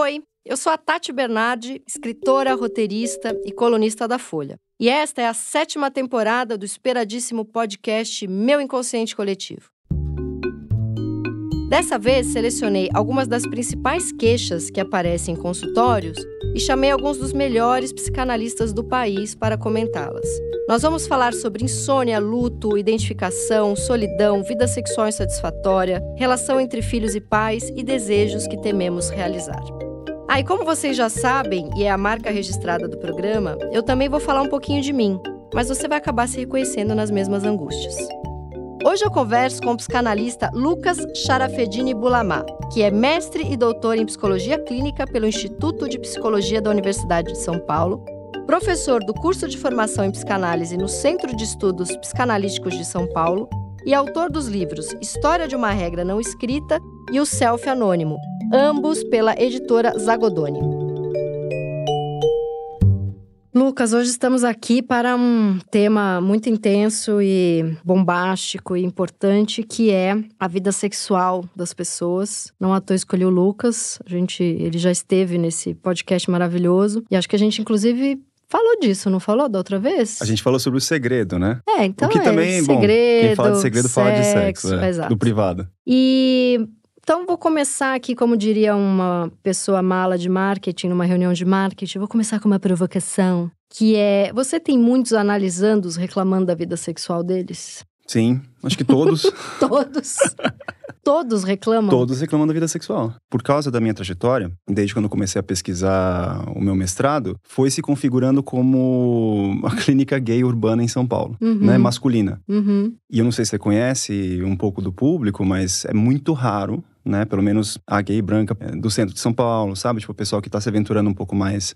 Oi, eu sou a Tati Bernardi, escritora, roteirista e colunista da Folha. E esta é a sétima temporada do esperadíssimo podcast Meu Inconsciente Coletivo. Dessa vez, selecionei algumas das principais queixas que aparecem em consultórios e chamei alguns dos melhores psicanalistas do país para comentá-las. Nós vamos falar sobre insônia, luto, identificação, solidão, vida sexual insatisfatória, relação entre filhos e pais e desejos que tememos realizar. Ah, e como vocês já sabem, e é a marca registrada do programa, eu também vou falar um pouquinho de mim, mas você vai acabar se reconhecendo nas mesmas angústias. Hoje eu converso com o psicanalista Lucas Charafedini Bulamá, que é mestre e doutor em psicologia clínica pelo Instituto de Psicologia da Universidade de São Paulo, professor do curso de formação em psicanálise no Centro de Estudos Psicanalíticos de São Paulo e autor dos livros História de uma Regra Não Escrita e O Self Anônimo, ambos pela editora Zagodoni. Lucas, hoje estamos aqui para um tema muito intenso e bombástico e importante, que é a vida sexual das pessoas. Não à toa escolhi o Lucas, a gente, ele já esteve nesse podcast maravilhoso e acho que a gente inclusive falou disso, não falou da outra vez? A gente falou sobre o segredo, né? É, então o que é, também, segredo, bom, quem fala de segredo sexo, fala de sexo, é, exato. do privado. E então vou começar aqui, como diria uma pessoa mala de marketing, numa reunião de marketing, vou começar com uma provocação, que é: você tem muitos analisando reclamando da vida sexual deles? Sim, acho que todos. Todos. Todos reclamam. Todos reclamam da vida sexual. Por causa da minha trajetória, desde quando comecei a pesquisar o meu mestrado, foi se configurando como uma clínica gay urbana em São Paulo, Uhum. né? Masculina. Uhum. E eu não sei se você conhece um pouco do público, mas é muito raro, né? Pelo menos a gay branca é, do centro de São Paulo, sabe? Tipo, o pessoal que tá se aventurando um pouco mais.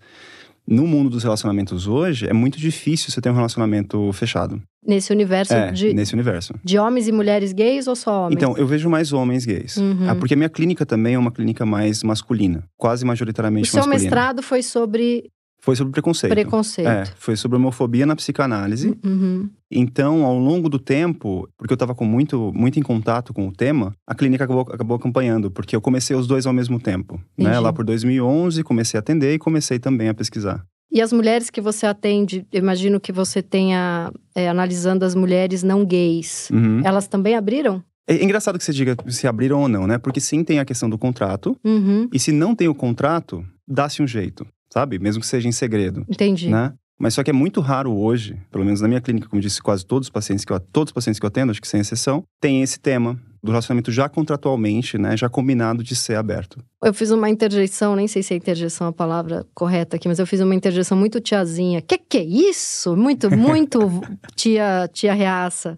No mundo dos relacionamentos hoje, é muito difícil você ter um relacionamento fechado. Nesse universo É, de, nesse universo. de homens e mulheres gays ou só homens? Então, eu vejo mais homens gays. Uhum. Ah, porque a minha clínica também é uma clínica mais masculina. Quase o majoritariamente seu masculina. mestrado foi sobre Foi sobre preconceito. preconceito. É, foi sobre homofobia na psicanálise. Uhum. Então, ao longo do tempo, porque eu estava com muito, muito em contato com o tema, a clínica acabou, acabou acompanhando, porque eu comecei os dois ao mesmo tempo. Né? Lá por 2011, comecei a atender e comecei também a pesquisar. E as mulheres que você atende, eu imagino que você tenha é, analisando as mulheres não gays. Uhum. Elas também abriram? É engraçado que você diga se abriram ou não, né? Porque sim, tem a questão do contrato. Uhum. E se não tem o contrato, dá-se um jeito, sabe? Mesmo que seja em segredo. Entendi. né? Mas só que é muito raro hoje, pelo menos na minha clínica, como disse, quase todos os pacientes que eu, todos os pacientes que eu atendo, acho que sem exceção, tem esse tema do relacionamento já contratualmente, né, já combinado de ser aberto. Eu fiz uma interjeição, nem sei se é interjeição a palavra correta aqui, mas eu fiz uma interjeição muito tiazinha. Que que é isso? Muito, muito tia, tia reaça.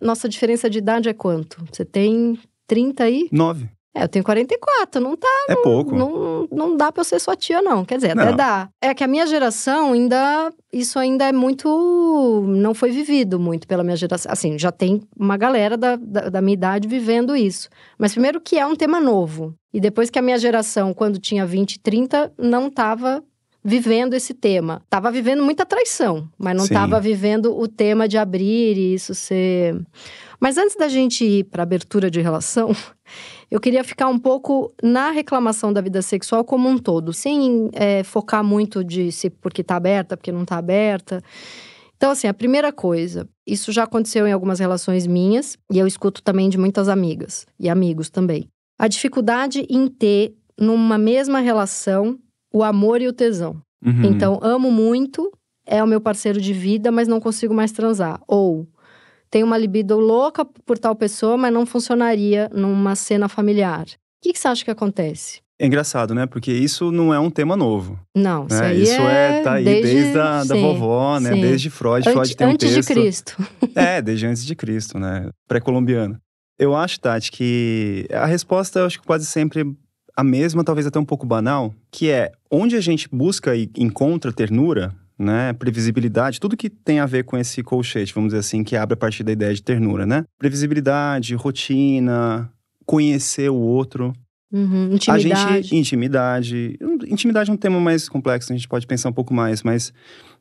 Nossa diferença de idade é quanto? Você tem 30 aí? Nove. É, eu tenho 44, não tá É pouco. Não, não dá pra eu ser sua tia, não. Quer dizer, até Não. dá. É que a minha geração ainda. Isso ainda é muito. Não foi vivido muito pela minha geração. Assim, já tem uma galera da, da, da minha idade vivendo isso. Mas primeiro que é um tema novo. E depois que a minha geração, quando tinha 20, 30, não tava vivendo esse tema. Tava vivendo muita traição, mas não Sim. tava vivendo o tema de abrir e isso ser. Mas antes da gente ir para abertura de relação, eu queria ficar um pouco na reclamação da vida sexual como um todo, sem é, focar muito de se porque tá aberta, porque não tá aberta. Então, assim, a primeira coisa, isso já aconteceu em algumas relações minhas, e eu escuto também de muitas amigas e amigos também. A dificuldade em ter, numa mesma relação, o amor e o tesão. Uhum. Então, amo muito, é o meu parceiro de vida, mas não consigo mais transar. Ou tenho uma libido louca por tal pessoa, mas não funcionaria numa cena familiar. O que, que você acha que acontece? É engraçado, né? Porque isso não é um tema novo. Não, isso né? isso é, é, tá aí desde, a da vovó, né? sim. Desde Freud. Ante- Freud tem um antes texto. de Cristo. É, desde antes de Cristo, né? Pré-colombiano. Eu acho, Tati, que a resposta eu acho que quase sempre a mesma, talvez até um pouco banal, que é onde a gente busca e encontra ternura, né? Previsibilidade, tudo que tem a ver com esse colchete, vamos dizer assim, que abre a partir da ideia de ternura, né? Previsibilidade, rotina, conhecer o outro. Uhum, A intimidade. gente, intimidade. Intimidade é um tema mais complexo, a gente pode pensar um pouco mais, mas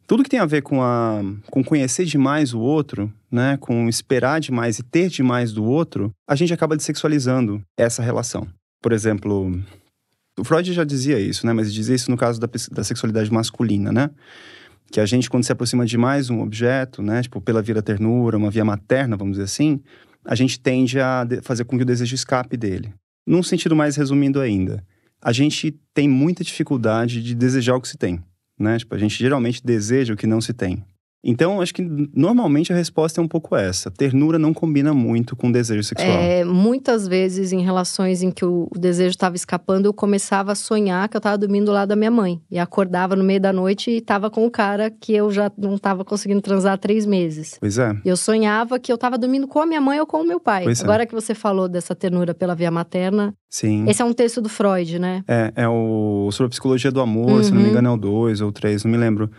tudo que tem a ver com, a, com conhecer demais o outro, né? Com esperar demais e ter demais do outro, a gente acaba dessexualizando essa relação. Por exemplo, O Freud já dizia isso, né? Mas dizia isso no caso da, da sexualidade masculina, né? Que a gente, quando se aproxima de mais um objeto, né? Tipo, pela via da ternura, uma via materna, vamos dizer assim, a gente tende a fazer com que o desejo escape dele. Num sentido mais resumindo ainda, a gente tem muita dificuldade de desejar o que se tem, né? Tipo, a gente geralmente deseja o que não se tem. Então, acho que normalmente a resposta é um pouco essa. Ternura não combina muito com desejo sexual. É, muitas vezes, em relações em que o, desejo estava escapando, eu começava a sonhar que eu estava dormindo lá da minha mãe. E acordava no meio da noite e estava com o cara que eu já não estava conseguindo transar há três meses. Pois é. Eu sonhava que eu estava dormindo com a minha mãe ou com o meu pai. Pois é. Agora é. que você falou dessa ternura pela via materna. Sim. Esse é um texto do Freud, né? É, é o sobre a psicologia do amor, uhum. se não me engano é o dois ou três, não me lembro.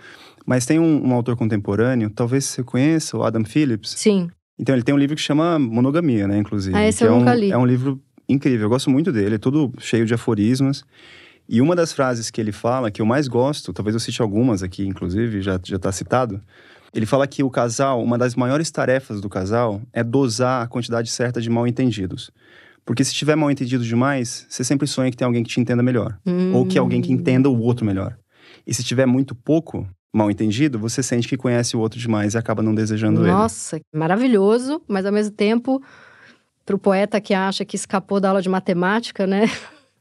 Mas tem um, um, autor contemporâneo, talvez você conheça, o Adam Phillips. Sim. Então ele tem um livro que chama Monogamia, né, inclusive. Ah, esse eu é nunca um, li. É um livro incrível, eu gosto muito dele, é tudo cheio de aforismos. E uma das frases que ele fala, que eu mais gosto, talvez eu cite algumas aqui, inclusive, já está citado. Ele fala que o casal, uma das maiores tarefas do casal é dosar a quantidade certa de mal entendidos. Porque se tiver mal entendido demais, você sempre sonha que tem alguém que te entenda melhor. Hum. Ou que alguém que entenda o outro melhor. E se tiver muito pouco, mal entendido, você sente que conhece o outro demais e acaba não desejando Nossa, ele. Nossa, maravilhoso, mas ao mesmo tempo, para o poeta que acha que escapou da aula de matemática, né?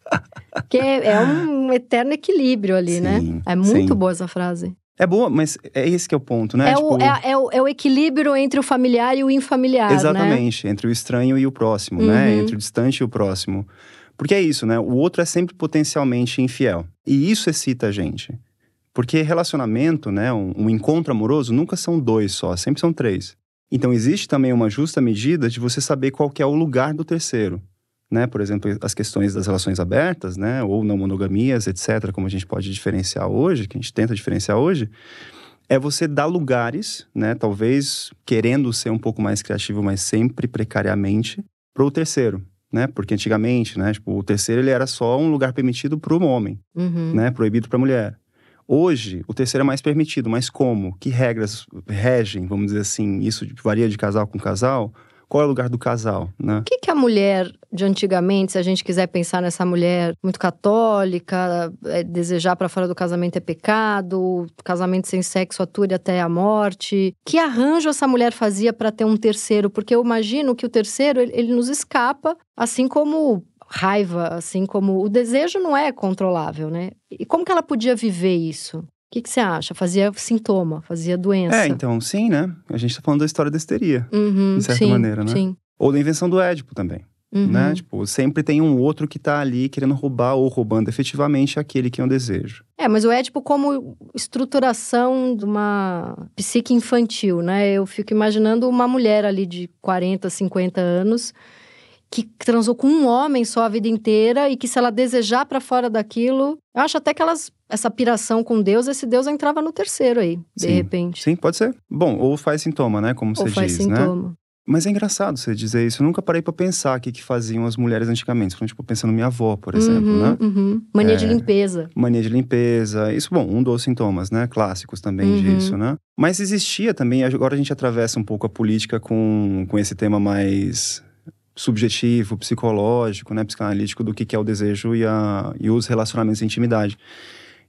que é, é, um eterno equilíbrio ali, né? sim, né? É muito sim. boa essa frase. É boa, mas é esse que é o ponto, né? É, tipo... o, é, é, o, é o equilíbrio entre o familiar e o infamiliar, né? Exatamente, né? entre o estranho e o próximo, né? uhum. né? Entre o distante e o próximo. Porque é isso, né? O outro é sempre potencialmente infiel. E isso excita a gente. Porque relacionamento, né, um, um, encontro amoroso, nunca são dois só, sempre são três. Então existe também uma justa medida de você saber qual é o lugar do terceiro. Né? Por exemplo, as questões das relações abertas, né? ou não monogamias, etc., como a gente pode diferenciar hoje, que a gente tenta diferenciar hoje, é você dar lugares, né? talvez querendo ser um pouco mais criativo, mas sempre precariamente, para o terceiro. Né? Porque antigamente, né? Tipo, o terceiro ele era só um lugar permitido para o homem, uhum. né? proibido para a mulher. Hoje, o terceiro é mais permitido, mas como? Que regras regem, vamos dizer assim? Isso varia de casal com casal? Qual é o lugar do casal, né? O que, que a mulher de antigamente, se a gente quiser pensar nessa mulher muito católica, é, desejar para fora do casamento é pecado, casamento sem sexo ature até a morte. Que arranjo essa mulher fazia para ter um terceiro? Porque eu imagino que o terceiro, ele, ele nos escapa, assim como raiva, assim como o desejo não é controlável, né? E como que ela podia viver isso? O que, que você acha? Fazia sintoma, fazia doença. É, então, sim, né? A gente tá falando da história da histeria, uhum, de certa sim, maneira, né? Sim. Ou da invenção do Édipo também. Uhum. Né? Tipo, sempre tem um outro que tá ali querendo roubar ou roubando efetivamente aquele que é um desejo. É, mas o Édipo como estruturação de uma psique infantil, né? Eu fico imaginando uma mulher ali de 40, 50 anos que transou com um homem só a vida inteira e que se ela desejar para fora daquilo, eu acho até que elas essa piração com Deus, esse Deus entrava no terceiro aí, de sim, repente. Sim, pode ser. Bom, ou faz sintoma, né, como ou você faz diz, sintoma. né? Mas é engraçado você dizer isso. Eu nunca parei para pensar o que, que faziam as mulheres antigamente. Tipo, pensando minha avó, por exemplo, uhum, né? Uhum. Mania é, de limpeza. Mania de limpeza. Isso, bom, um dos sintomas, né? Clássicos também uhum. disso, né? Mas existia também, agora a gente atravessa um pouco a política com, com esse tema mais subjetivo, psicológico, né, psicanalítico do que é o desejo e, a, e os relacionamentos de intimidade.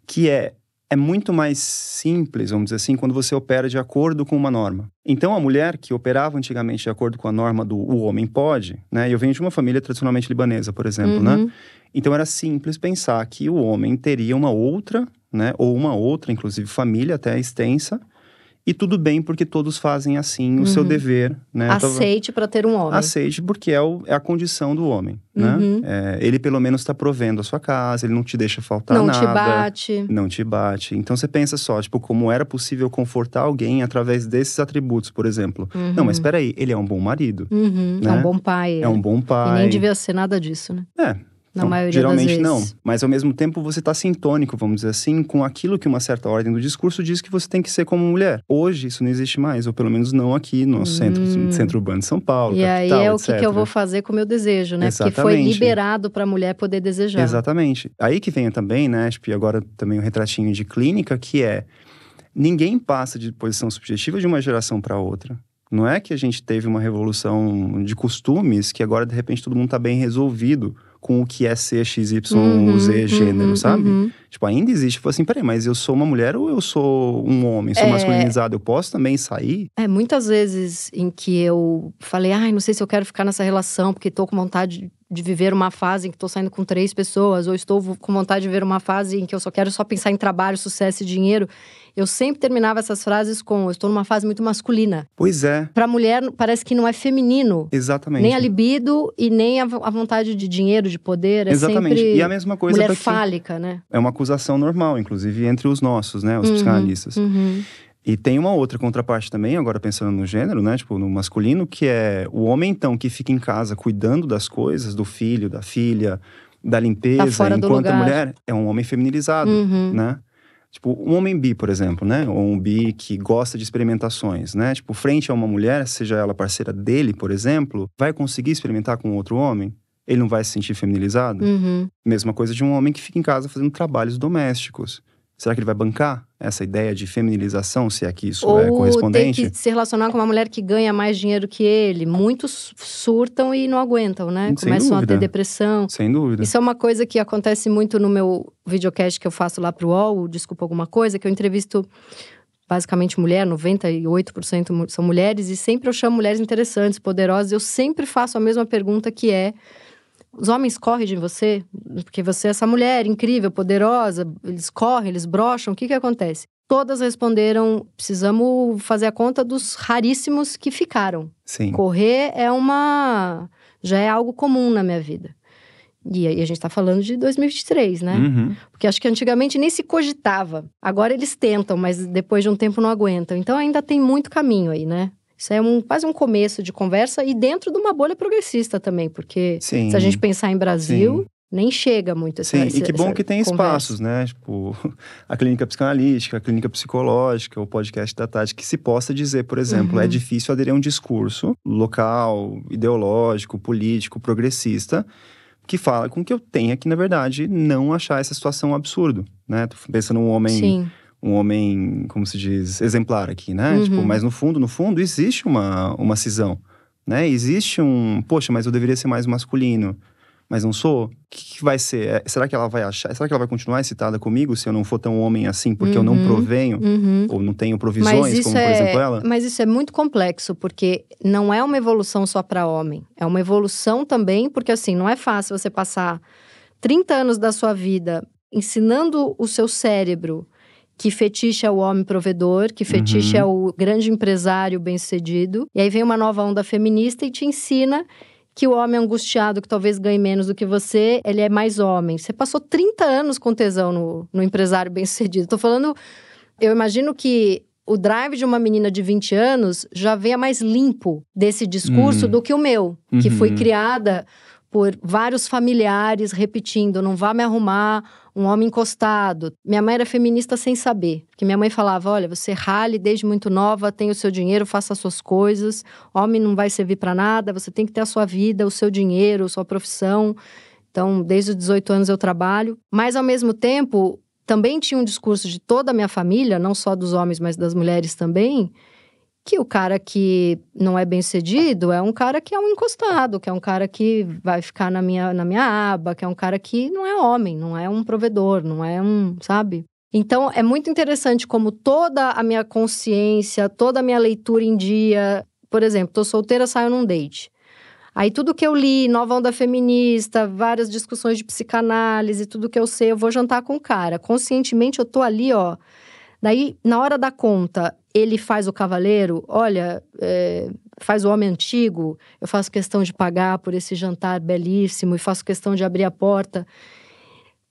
Que é, é muito mais simples, vamos dizer assim, quando você opera de acordo com uma norma. Então, a mulher que operava antigamente de acordo com a norma do o homem pode, né? Eu venho de uma família tradicionalmente libanesa, por exemplo, né? uhum. né? Então, era simples pensar que o homem teria uma outra, né? Ou uma outra, inclusive família até extensa, e tudo bem, porque todos fazem assim o uhum. seu dever, né? Aceite para ter um homem. Aceite, porque é, o, é a condição do homem, né? uhum. né? É, ele pelo menos está provendo a sua casa, ele não te deixa faltar não nada. Não te bate. Não te bate. Então você pensa só, tipo, como era possível confortar alguém através desses atributos, por exemplo. Uhum. Não, mas espera aí, ele é um bom marido. Uhum. Né? É um bom pai. É um bom pai. E nem devia ser nada disso, né? É, na então, maioria geralmente das vezes. não. Mas ao mesmo tempo você está sintônico, vamos dizer assim, com aquilo que uma certa ordem do discurso diz que você tem que ser como mulher. Hoje isso não existe mais, ou pelo menos não aqui no hum. centro, centro urbano de São Paulo. E capital, aí é o que, que, eu vou fazer com o meu desejo, né? Exatamente. Porque foi liberado para a mulher poder desejar. Exatamente. Aí que vem também, né? Tipo, e agora também um retratinho de clínica, que é ninguém passa de posição subjetiva de uma geração para outra. Não é que a gente teve uma revolução de costumes que agora, de repente, todo mundo está bem resolvido com o que é ser XY, uhum, Z, gênero, uhum, sabe? Uhum. Tipo, ainda existe, tipo assim, peraí, mas eu sou uma mulher ou eu sou um homem? Sou é... masculinizado, eu posso também sair? É, muitas vezes em que eu falei, ai, não sei se eu quero ficar nessa relação, porque tô com vontade de viver uma fase em que estou saindo com três pessoas, ou estou com vontade de ver uma fase em que eu só quero só pensar em trabalho, sucesso e dinheiro. Eu sempre terminava essas frases com: eu estou numa fase muito masculina. Pois é. Para mulher, parece que não é feminino. Exatamente. Nem a libido e nem a, a vontade de dinheiro, de poder. É Exatamente. e a mesma coisa. Mulher fálica, né? É uma acusação normal, inclusive, entre os nossos, né? Os uhum, psicanalistas. Uhum. E tem uma outra contraparte também, agora pensando no gênero, né? Tipo, no masculino, que é o homem, então, que fica em casa cuidando das coisas, do filho, da filha, da limpeza, tá enquanto a mulher é um homem feminilizado, uhum. né? Tipo, um homem bi, por exemplo, né? Ou um bi que gosta de experimentações, né? Tipo, frente a uma mulher, seja ela parceira dele, por exemplo, vai conseguir experimentar com outro homem? Ele não vai se sentir feminilizado? Uhum. Mesma coisa de um homem que fica em casa fazendo trabalhos domésticos. Será que ele vai bancar essa ideia de feminilização, se é que isso Ou é correspondente? Ou que se relacionar com uma mulher que ganha mais dinheiro que ele. Muitos surtam e não aguentam, né? Sem Começam dúvida. a ter depressão. Sem dúvida. Isso é uma coisa que acontece muito no meu videocast que eu faço lá pro UOL, Desculpa Alguma Coisa, que eu entrevisto basicamente mulher, 98% são mulheres, e sempre eu chamo mulheres interessantes, poderosas. Eu sempre faço a mesma pergunta que é os homens correm de você, porque você é essa mulher incrível, poderosa, eles correm, eles brocham, o que que acontece? Todas responderam: precisamos fazer a conta dos raríssimos que ficaram. Sim. Correr é uma. já é algo comum na minha vida. E aí a gente tá falando de 2023, né? Uhum. Porque acho que antigamente nem se cogitava. Agora eles tentam, mas depois de um tempo não aguentam. Então ainda tem muito caminho aí, né? Isso é um, quase um começo de conversa e dentro de uma bolha progressista também, porque Sim. se a gente pensar em Brasil, Sim. nem chega muito essa Sim, essa, e que bom que tem conversa. espaços, né? Tipo, a clínica psicanalítica, a clínica psicológica, o podcast da Tati, que se possa dizer, por exemplo, Uhum. é difícil aderir a um discurso local, ideológico, político, progressista, que fala com que eu tenha que, na verdade, não achar essa situação um absurdo, né? Tô pensando num homem Sim, um homem, como se diz, exemplar aqui, né? Uhum. Tipo, mas no fundo, no fundo, existe uma, uma cisão, né? Existe um, poxa, mas eu deveria ser mais masculino, mas não sou. O que, que vai ser? É, será que ela vai achar? Será que ela vai continuar excitada comigo se eu não for tão homem assim, porque eu não Uhum. provenho uhum. ou não tenho provisões, como por é, exemplo ela? mas isso é muito complexo, porque não é uma evolução só para homem. É uma evolução também, porque assim, não é fácil você passar 30 anos da sua vida ensinando o seu cérebro que fetiche é o homem provedor, que fetiche Uhum. é o grande empresário bem-sucedido. E aí vem uma nova onda feminista e te ensina que o homem angustiado, que talvez ganhe menos do que você, ele é mais homem. Você passou 30 anos com tesão no, no empresário bem-sucedido. Tô falando... Eu imagino que o drive de uma menina de 20 anos já venha mais limpo desse discurso Hum. do que o meu, que foi Uhum. criada por vários familiares repetindo: não vá me arrumar um homem encostado. Minha mãe era feminista sem saber, porque minha mãe falava: olha, você rale desde muito nova, tem o seu dinheiro, faça as suas coisas, homem não vai servir para nada, você tem que ter a sua vida, o seu dinheiro, a sua profissão. Então, desde os 18 anos eu trabalho, mas ao mesmo tempo também tinha um discurso de toda a minha família, não só dos homens, mas das mulheres também, que o cara que não é bem sucedido é um cara que é um encostado, que é um cara que vai ficar na minha, na minha aba, que é um cara que não é homem, não é um provedor, não é um, sabe? Então é muito interessante como toda a minha consciência, toda a minha leitura em dia. Por exemplo, tô solteira, saio num date. Aí tudo que eu li, nova onda feminista, várias discussões de psicanálise, tudo que eu sei, eu vou jantar com o cara. Conscientemente eu tô ali, ó. Daí, na hora da conta, ele faz o cavaleiro, olha, é, faz o homem antigo, eu faço questão de pagar por esse jantar belíssimo e faço questão de abrir a porta.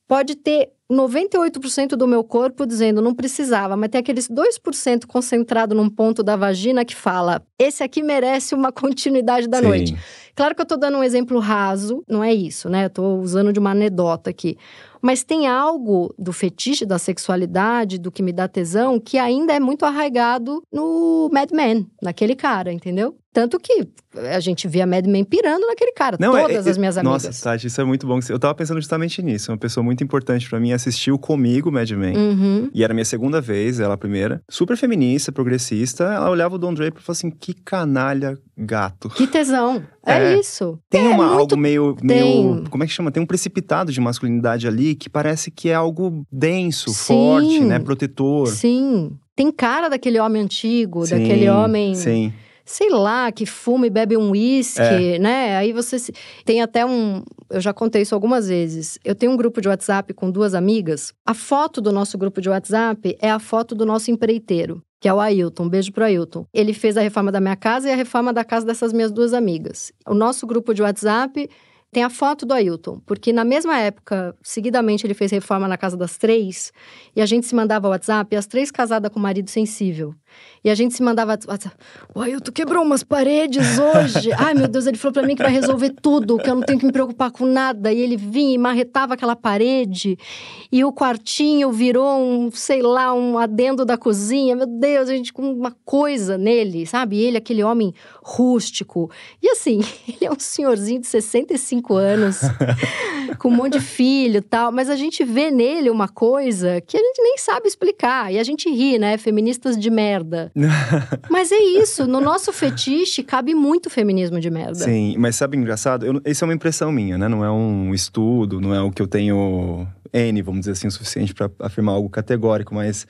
Pode ter 98% do meu corpo dizendo não precisava, mas tem aqueles 2% concentrado num ponto da vagina que fala: esse aqui merece uma continuidade da Sim. noite. Claro que eu tô dando um exemplo raso, não é isso, né? Eu tô usando de uma anedota aqui. Mas tem algo do fetiche da sexualidade, do que me dá tesão, que ainda é muito arraigado no Mad Men, naquele cara, entendeu? Tanto que a gente via Mad Men pirando naquele cara, Não, é- todas é- as minhas amigas. Nossa, Tati, isso é muito bom. Eu tava pensando justamente nisso. Uma pessoa muito importante pra mim é assistiu comigo Mad Men. Uhum. E era a minha segunda vez, ela a primeira. Super feminista, progressista. Ela olhava o Don Draper e falou assim: que canalha gato. Que tesão. É, É. isso. Tem É uma, muito- algo meio, tem. meio. Como é que chama? Tem um precipitado de masculinidade ali que parece que é algo denso, Sim. forte, né? Protetor. Sim. Tem cara daquele homem antigo, Sim, daquele homem, Sim. Sei lá, que fuma e bebe um uísque, É. né? Aí você se... tem até um, eu já contei isso algumas vezes. Eu tenho um grupo de WhatsApp com duas amigas. A foto do nosso grupo de WhatsApp é a foto do nosso empreiteiro, que é o Ailton. Um beijo pro Ailton. Ele fez a reforma da minha casa e a reforma da casa dessas minhas duas amigas. O nosso grupo de WhatsApp tem a foto do Ailton, porque na mesma época, seguidamente, ele fez reforma na casa das três, e a gente se mandava WhatsApp, e as três casadas com marido sensível. E a gente se mandava. O Ailton quebrou umas paredes hoje. Ai, meu Deus, ele falou pra mim que vai resolver tudo, que eu não tenho que me preocupar com nada. E ele vinha e marretava aquela parede, e o quartinho virou um, sei lá, um adendo da cozinha. Meu Deus, a gente com uma coisa nele, sabe? Ele, aquele homem rústico. E assim, ele é um senhorzinho de 65 anos, com um monte de filho e tal, mas a gente vê nele uma coisa que a gente nem sabe explicar. E a gente ri, né? Feministas de merda. mas é isso, no nosso fetiche cabe muito feminismo de merda. Sim, mas sabe engraçado? Eu, isso é uma impressão minha, né? Não é um estudo, não é o que eu tenho N, vamos dizer assim, o suficiente para afirmar algo categórico, mas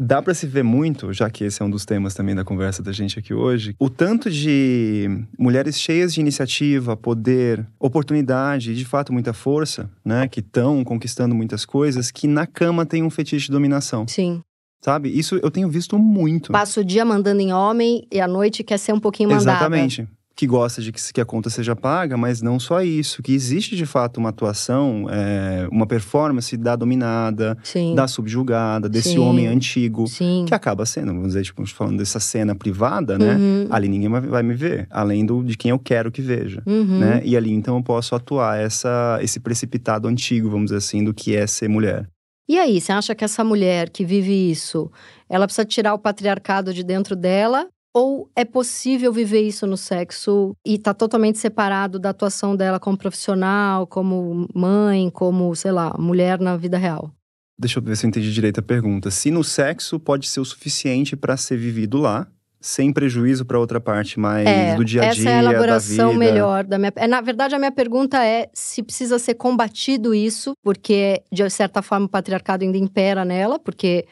dá para se ver muito, já que esse é um dos temas também da conversa da gente aqui hoje, o tanto de mulheres cheias de iniciativa, poder, oportunidade e de fato muita força, né, que estão conquistando muitas coisas, que na cama tem um fetiche de dominação, Sim. Sabe? Isso eu tenho visto muito. Passa o dia mandando em homem e à noite quer ser um pouquinho mandada. Exatamente. Que gosta de que, que a conta seja paga, mas não só isso. Que existe de fato uma atuação, é, uma performance da dominada, Sim. da subjugada, desse Sim. homem antigo. Sim. Que acaba sendo, vamos dizer, tipo, falando dessa cena privada, né? Uhum. Ali ninguém vai- vai me ver, além do, de quem eu quero que veja. Uhum. Né? E ali então eu posso atuar essa, esse precipitado antigo, vamos dizer assim, do que é ser mulher. E aí, você acha que essa mulher que vive isso, ela precisa tirar o patriarcado de dentro dela? Ou é possível viver isso no sexo e tá totalmente separado da atuação dela como profissional, como mãe, como, sei lá, mulher na vida real? Deixa eu ver se eu entendi direito a pergunta. Se no sexo pode ser o suficiente para ser vivido lá, sem prejuízo para outra parte mais é, do dia a dia, essa é a elaboração da melhor da minha. é, Na verdade, a minha pergunta é se precisa ser combatido isso, porque de certa forma o patriarcado ainda impera nela, porque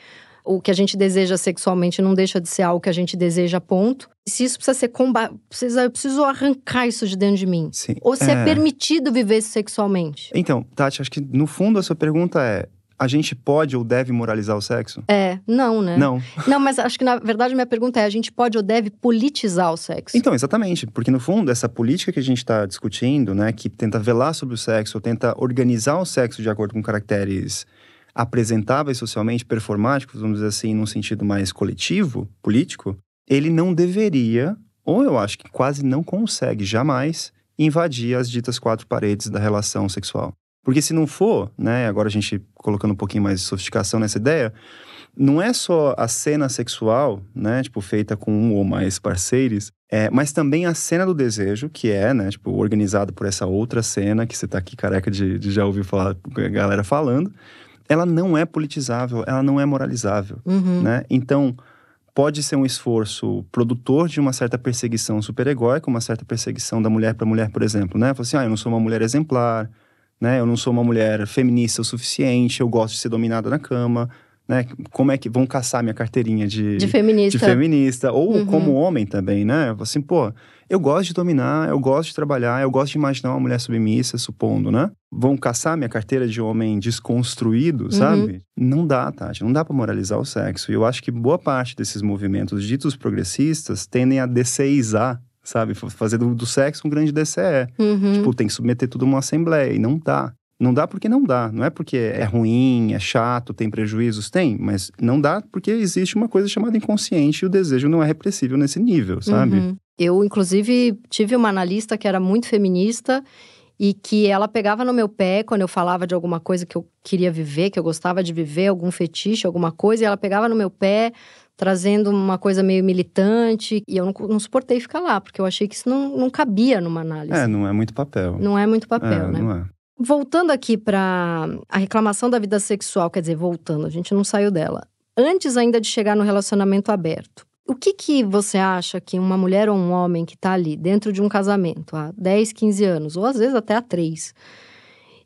o que a gente deseja sexualmente não deixa de ser algo que a gente deseja, ponto. E se isso precisa ser combatido, precisa, eu preciso arrancar isso de dentro de mim. Sim. Ou se é, É. permitido viver sexualmente. Então, Tati, acho que no fundo a sua pergunta é: a gente pode ou deve moralizar o sexo? É, não, né? Não. Não, mas acho que na verdade a minha pergunta é: a gente pode ou deve politizar o sexo? Então, exatamente. Porque no fundo, essa política que a gente está discutindo, né, que tenta velar sobre o sexo, ou tenta organizar o sexo de acordo com caracteres apresentáveis socialmente, performáticos, vamos dizer assim, num sentido mais coletivo, político, ele não deveria, ou eu acho que quase não consegue jamais, invadir as ditas quatro paredes da relação sexual. Porque se não for, né, agora a gente colocando um pouquinho mais de sofisticação nessa ideia, não é só a cena sexual, né, tipo, feita com um ou mais parceiros, é, mas também a cena do desejo, que é, né, tipo, organizado por essa outra cena, que você tá aqui careca de, de já ouvir falar, a galera falando, ela não é politizável, ela não é moralizável, Uhum. né? Então, pode ser um esforço produtor de uma certa perseguição superegóica, uma certa perseguição da mulher para mulher, por exemplo, né? Fala assim, ah, eu não sou uma mulher exemplar, né? Eu não sou uma mulher feminista o suficiente, eu gosto de ser dominada na cama, né? Como é que vão caçar minha carteirinha de, De feminista. de feminista? Ou Uhum. como homem também, né? Assim, pô, eu gosto de dominar, eu gosto de trabalhar, eu gosto de imaginar uma mulher submissa, supondo, né? Vão caçar minha carteira de homem desconstruído, Uhum. sabe? Não dá, Tati. Não dá pra moralizar o sexo. E eu acho que boa parte desses movimentos ditos progressistas tendem a DCizar, sabe? Fazer do, do sexo um grande DCE. Uhum. Tipo, tem que submeter tudo a uma assembleia. E não dá. Não dá porque não dá. Não é porque é ruim, é chato, tem prejuízos. Tem, mas não dá porque existe uma coisa chamada inconsciente e o desejo não é repressível nesse nível, sabe? Uhum. Eu, inclusive, tive uma analista que era muito feminista e que ela pegava no meu pé quando eu falava de alguma coisa que eu queria viver, que eu gostava de viver, algum fetiche, alguma coisa, e ela pegava no meu pé, trazendo uma coisa meio militante, e eu não, não suportei ficar lá, porque eu achei que isso não, não cabia numa análise. É, não é muito papel. Não é muito papel, é, né? Não é. Voltando aqui para a reclamação da vida sexual, quer dizer, voltando, a gente não saiu dela. Antes ainda de chegar no relacionamento aberto, o que, que você acha que uma mulher ou um homem que está ali dentro de um casamento há 10, 15 anos, ou às vezes até há 3,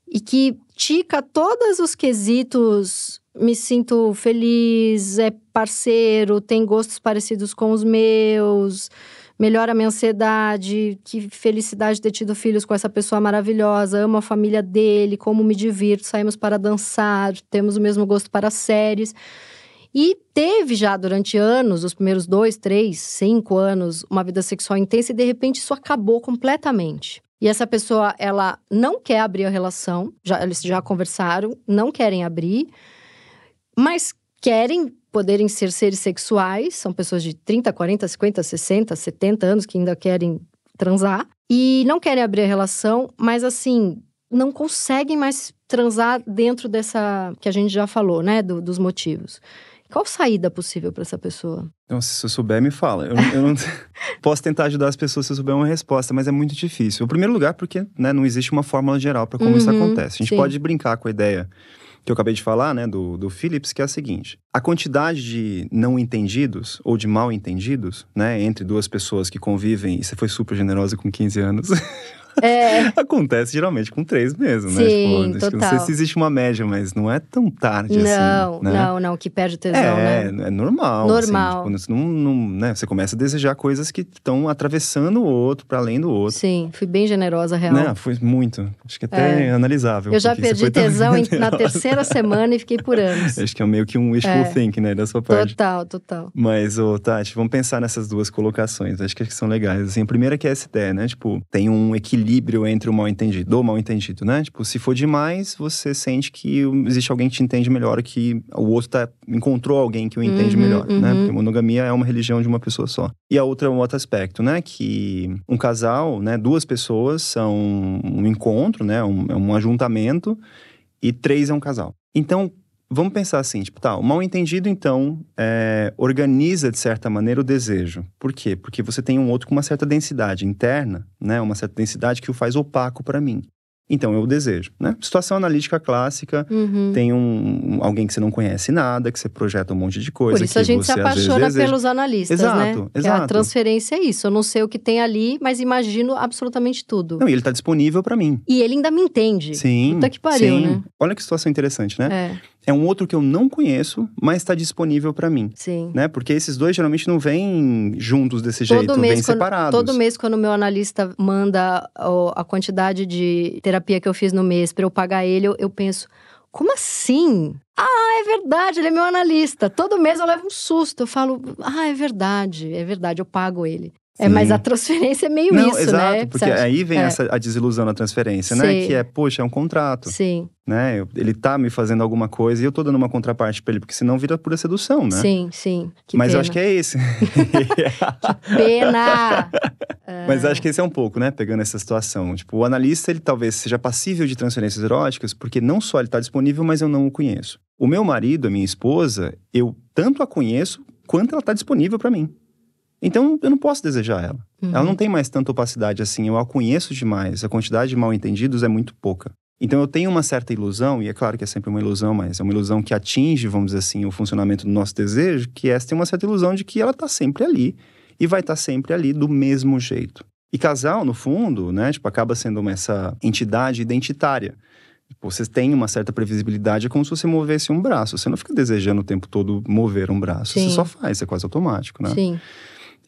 e que tica todos os quesitos, me sinto feliz, é parceiro, tem gostos parecidos com os meus, melhora a minha ansiedade, que felicidade ter tido filhos com essa pessoa maravilhosa, amo a família dele, como me divirto, saímos para dançar, temos o mesmo gosto para séries. E teve já durante anos, os primeiros dois, três, cinco anos, uma vida sexual intensa e de repente isso acabou completamente. E essa pessoa, ela não quer abrir a relação, já, eles já conversaram, não querem abrir, mas querem poderem ser seres sexuais, são pessoas de 30, 40, 50, 60, 70 anos que ainda querem transar e não querem abrir a relação, mas assim, não conseguem mais transar dentro dessa que a gente já falou, né, do, dos motivos. Qual saída possível para essa pessoa? Então, se eu souber, me fala. Eu, eu não posso tentar ajudar as pessoas se eu souber uma resposta, mas é muito difícil. Em primeiro lugar, porque né, não existe uma fórmula geral para como uhum, isso acontece. A gente sim. pode brincar com a ideia que eu acabei de falar, né, do, do Phillips, que é a seguinte: a quantidade de não entendidos ou de mal entendidos, né, entre duas pessoas que convivem, e você foi super generosa com 15 anos. É. Acontece geralmente com três mesmo, né? Sim, tipo. Não sei se existe uma média, mas não é tão tarde não, assim. Né? Não, não, que perde o tesão, é, né? É normal. Assim, normal. Assim, tipo, não, não, né? Você começa a desejar coisas que estão atravessando o outro, para além do outro. Sim, fui bem generosa, real. Não, foi muito. Acho que até é. analisável. Eu já perdi tesão na terceira semana e fiquei por anos. Acho que é meio que um wishful é. thinking, né, da sua parte. Total, total. Mas, ô, Tati, vamos pensar nessas duas colocações. Acho que são legais. Assim, a primeira que é essa ideia, né? Tipo, tem um equilíbrio entre uma mal entendido, ou mal entendido, né? Tipo, se for demais, você sente que existe alguém que te entende melhor, que o outro tá, encontrou alguém que o entende uhum, melhor, né? uhum. né? Porque monogamia é uma religião de uma pessoa só. E a outra é um outro aspecto, né? Que um casal, né? Duas pessoas são um encontro, né? Um, é um ajuntamento, e três é um casal. Então, vamos pensar assim, tipo, tá, o mal entendido, então, é, organiza, de certa maneira, o desejo. Por quê? Porque você tem um outro com uma certa densidade interna, né? Uma certa densidade que o faz opaco para mim. Então, eu desejo, né? Situação analítica clássica, uhum. tem um, um, alguém que você não conhece nada, que você projeta um monte de coisa. Por isso a gente se apaixona pelos analistas, exato, né? Exato, exato. A transferência é isso. Eu não sei o que tem ali, mas imagino absolutamente tudo. Não, e ele está disponível para mim. E ele ainda me entende. Sim. Puta que pariu, sim. né? Olha que situação interessante, né? É é um outro que eu não conheço, mas está disponível para mim. Sim. Né? Porque esses dois geralmente não vêm juntos desse todo jeito, vêm separados. Todo mês, quando o meu analista manda a quantidade de terapia que eu fiz no mês para eu pagar ele, eu, eu penso. Como assim? Ah, é verdade, ele é meu analista. Todo mês eu levo um susto. Eu falo, ah, é verdade, é verdade, eu pago ele. É, mas a transferência é meio não, isso, exato, né? Porque aí vem é. essa, a desilusão na transferência, né? Sim. né? Que é, poxa, é um contrato. Sim. Né? Ele tá me fazendo alguma coisa e eu tô dando uma contraparte pra ele, porque senão vira pura sedução, né? Sim, sim. Que mas pena. eu acho que é esse. que pena! Mas acho que esse é um pouco, né? Pegando essa situação. Tipo, o analista, ele talvez seja passível de transferências eróticas, porque não só ele tá disponível, mas eu não o conheço. O meu marido, a minha esposa, eu tanto a conheço, quanto ela tá disponível para mim. Então, eu não posso desejar ela. Uhum. Ela não tem mais tanta opacidade assim. Eu a conheço demais. A quantidade de mal entendidos é muito pouca. Então, eu tenho uma certa ilusão, e é claro que é sempre uma ilusão, mas é uma ilusão que atinge, vamos dizer assim, o funcionamento do nosso desejo, que é ter uma certa ilusão de que ela está sempre ali e vai estar tá sempre ali do mesmo jeito. E casal, no fundo, né, tipo, acaba sendo uma, essa entidade identitária. Tipo, você tem uma certa previsibilidade, é como se você movesse um braço. Você não fica desejando o tempo todo mover um braço. Sim. Você só faz, é quase automático, né? Sim.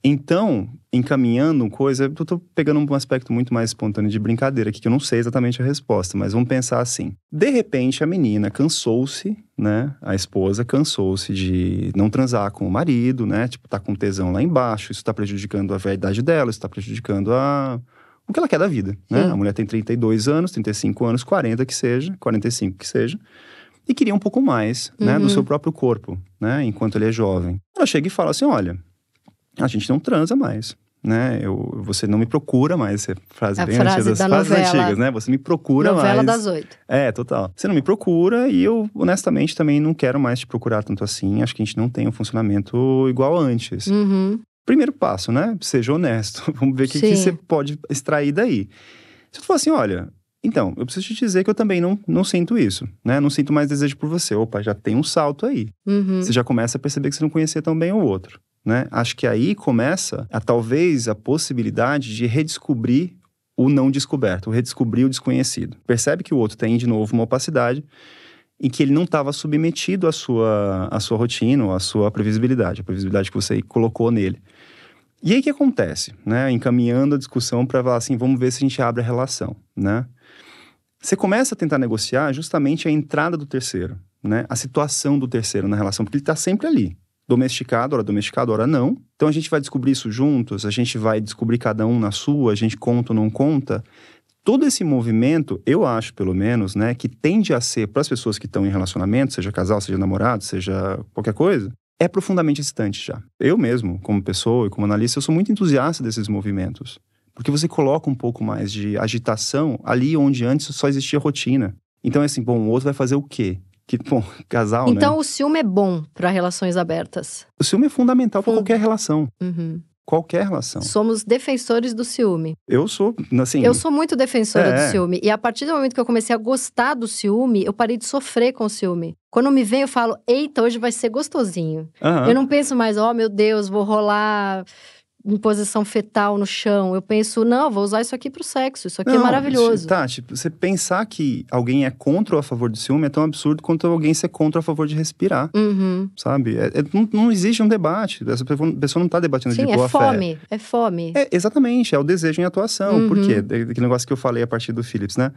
Então, encaminhando coisa, eu tô pegando um aspecto muito mais espontâneo de brincadeira aqui, que eu não sei exatamente a resposta, mas vamos pensar assim. De repente, a menina cansou-se, né? A esposa cansou-se de não transar com o marido, né? Tipo, tá com tesão lá embaixo, isso tá prejudicando a verdade dela, isso tá prejudicando a o que ela quer da vida, né? A mulher tem 32 anos, 35 anos, 40 que seja, 45 que seja, e queria um pouco mais, uhum. né, do uhum. seu próprio corpo, né, enquanto ele é jovem. Ela chega e fala assim: "Olha, a gente não transa mais. Né? Eu, você não me procura mais, essa frase a bem frase antiga, das da frases novela, antigas, né? Você me procura novela mais. Novela das oito. É, total. Você não me procura e eu, honestamente, também não quero mais te procurar tanto assim. Acho que a gente não tem um funcionamento igual antes. Uhum. Primeiro passo, né? Seja honesto. Vamos ver o que, que, você pode extrair daí. Se tu falar assim, olha, Então, eu preciso te dizer que eu também não, não sinto isso, né? Não sinto mais desejo por você. Opa, já tem um salto aí. Uhum. Você já começa a perceber que você não conhecia tão bem o outro, né? Acho que aí começa a talvez a possibilidade de redescobrir o não descoberto, redescobrir o desconhecido. Percebe que o outro tem de novo uma opacidade em que ele não estava submetido à sua, à sua rotina, à sua previsibilidade, a previsibilidade que você colocou nele. E aí o que acontece, né? Encaminhando a discussão para falar assim, vamos ver se a gente abre a relação, né? Você começa a tentar negociar justamente a entrada do terceiro, né? A situação do terceiro na relação, porque ele está sempre ali. Domesticado, ora domesticado, ora não. Então a gente vai descobrir isso juntos, a gente vai descobrir cada um na sua, a gente conta ou não conta. Todo esse movimento, eu acho pelo menos, né, que tende a ser para as pessoas que estão em relacionamento, seja casal, seja namorado, seja qualquer coisa, é profundamente excitante já. Eu mesmo, como pessoa e como analista, eu sou muito entusiasta desses movimentos. Porque você coloca um pouco mais de agitação ali onde antes só existia rotina. Então é assim, bom, o outro vai fazer o quê? Que, bom, casal, então, né? o ciúme é bom para relações abertas. O ciúme é fundamental para qualquer relação. Uhum. Qualquer relação. Somos defensores do ciúme. Eu sou, assim... Eu sou muito defensora É. do ciúme. E a partir do momento que eu comecei a gostar do ciúme, eu parei de sofrer com o ciúme. Quando me vem, eu falo, eita, hoje vai ser gostosinho. aham. Eu não penso mais, ó, meu Deus, vou rolar em posição fetal no chão. Eu penso, não, vou usar isso aqui pro sexo. Isso aqui é Não, maravilhoso. Tá, tipo, você pensar que alguém é contra ou a favor do ciúme é tão absurdo quanto alguém ser contra ou a favor de respirar, Uhum. sabe? É- é- não, não existe um debate. Essa pessoa não tá debatendo Sim, de é boa fé. fome. É fome. É, exatamente, é o desejo em atuação. Uhum. Por quê? Da- Daquele negócio que eu falei a partir do Phillips, né?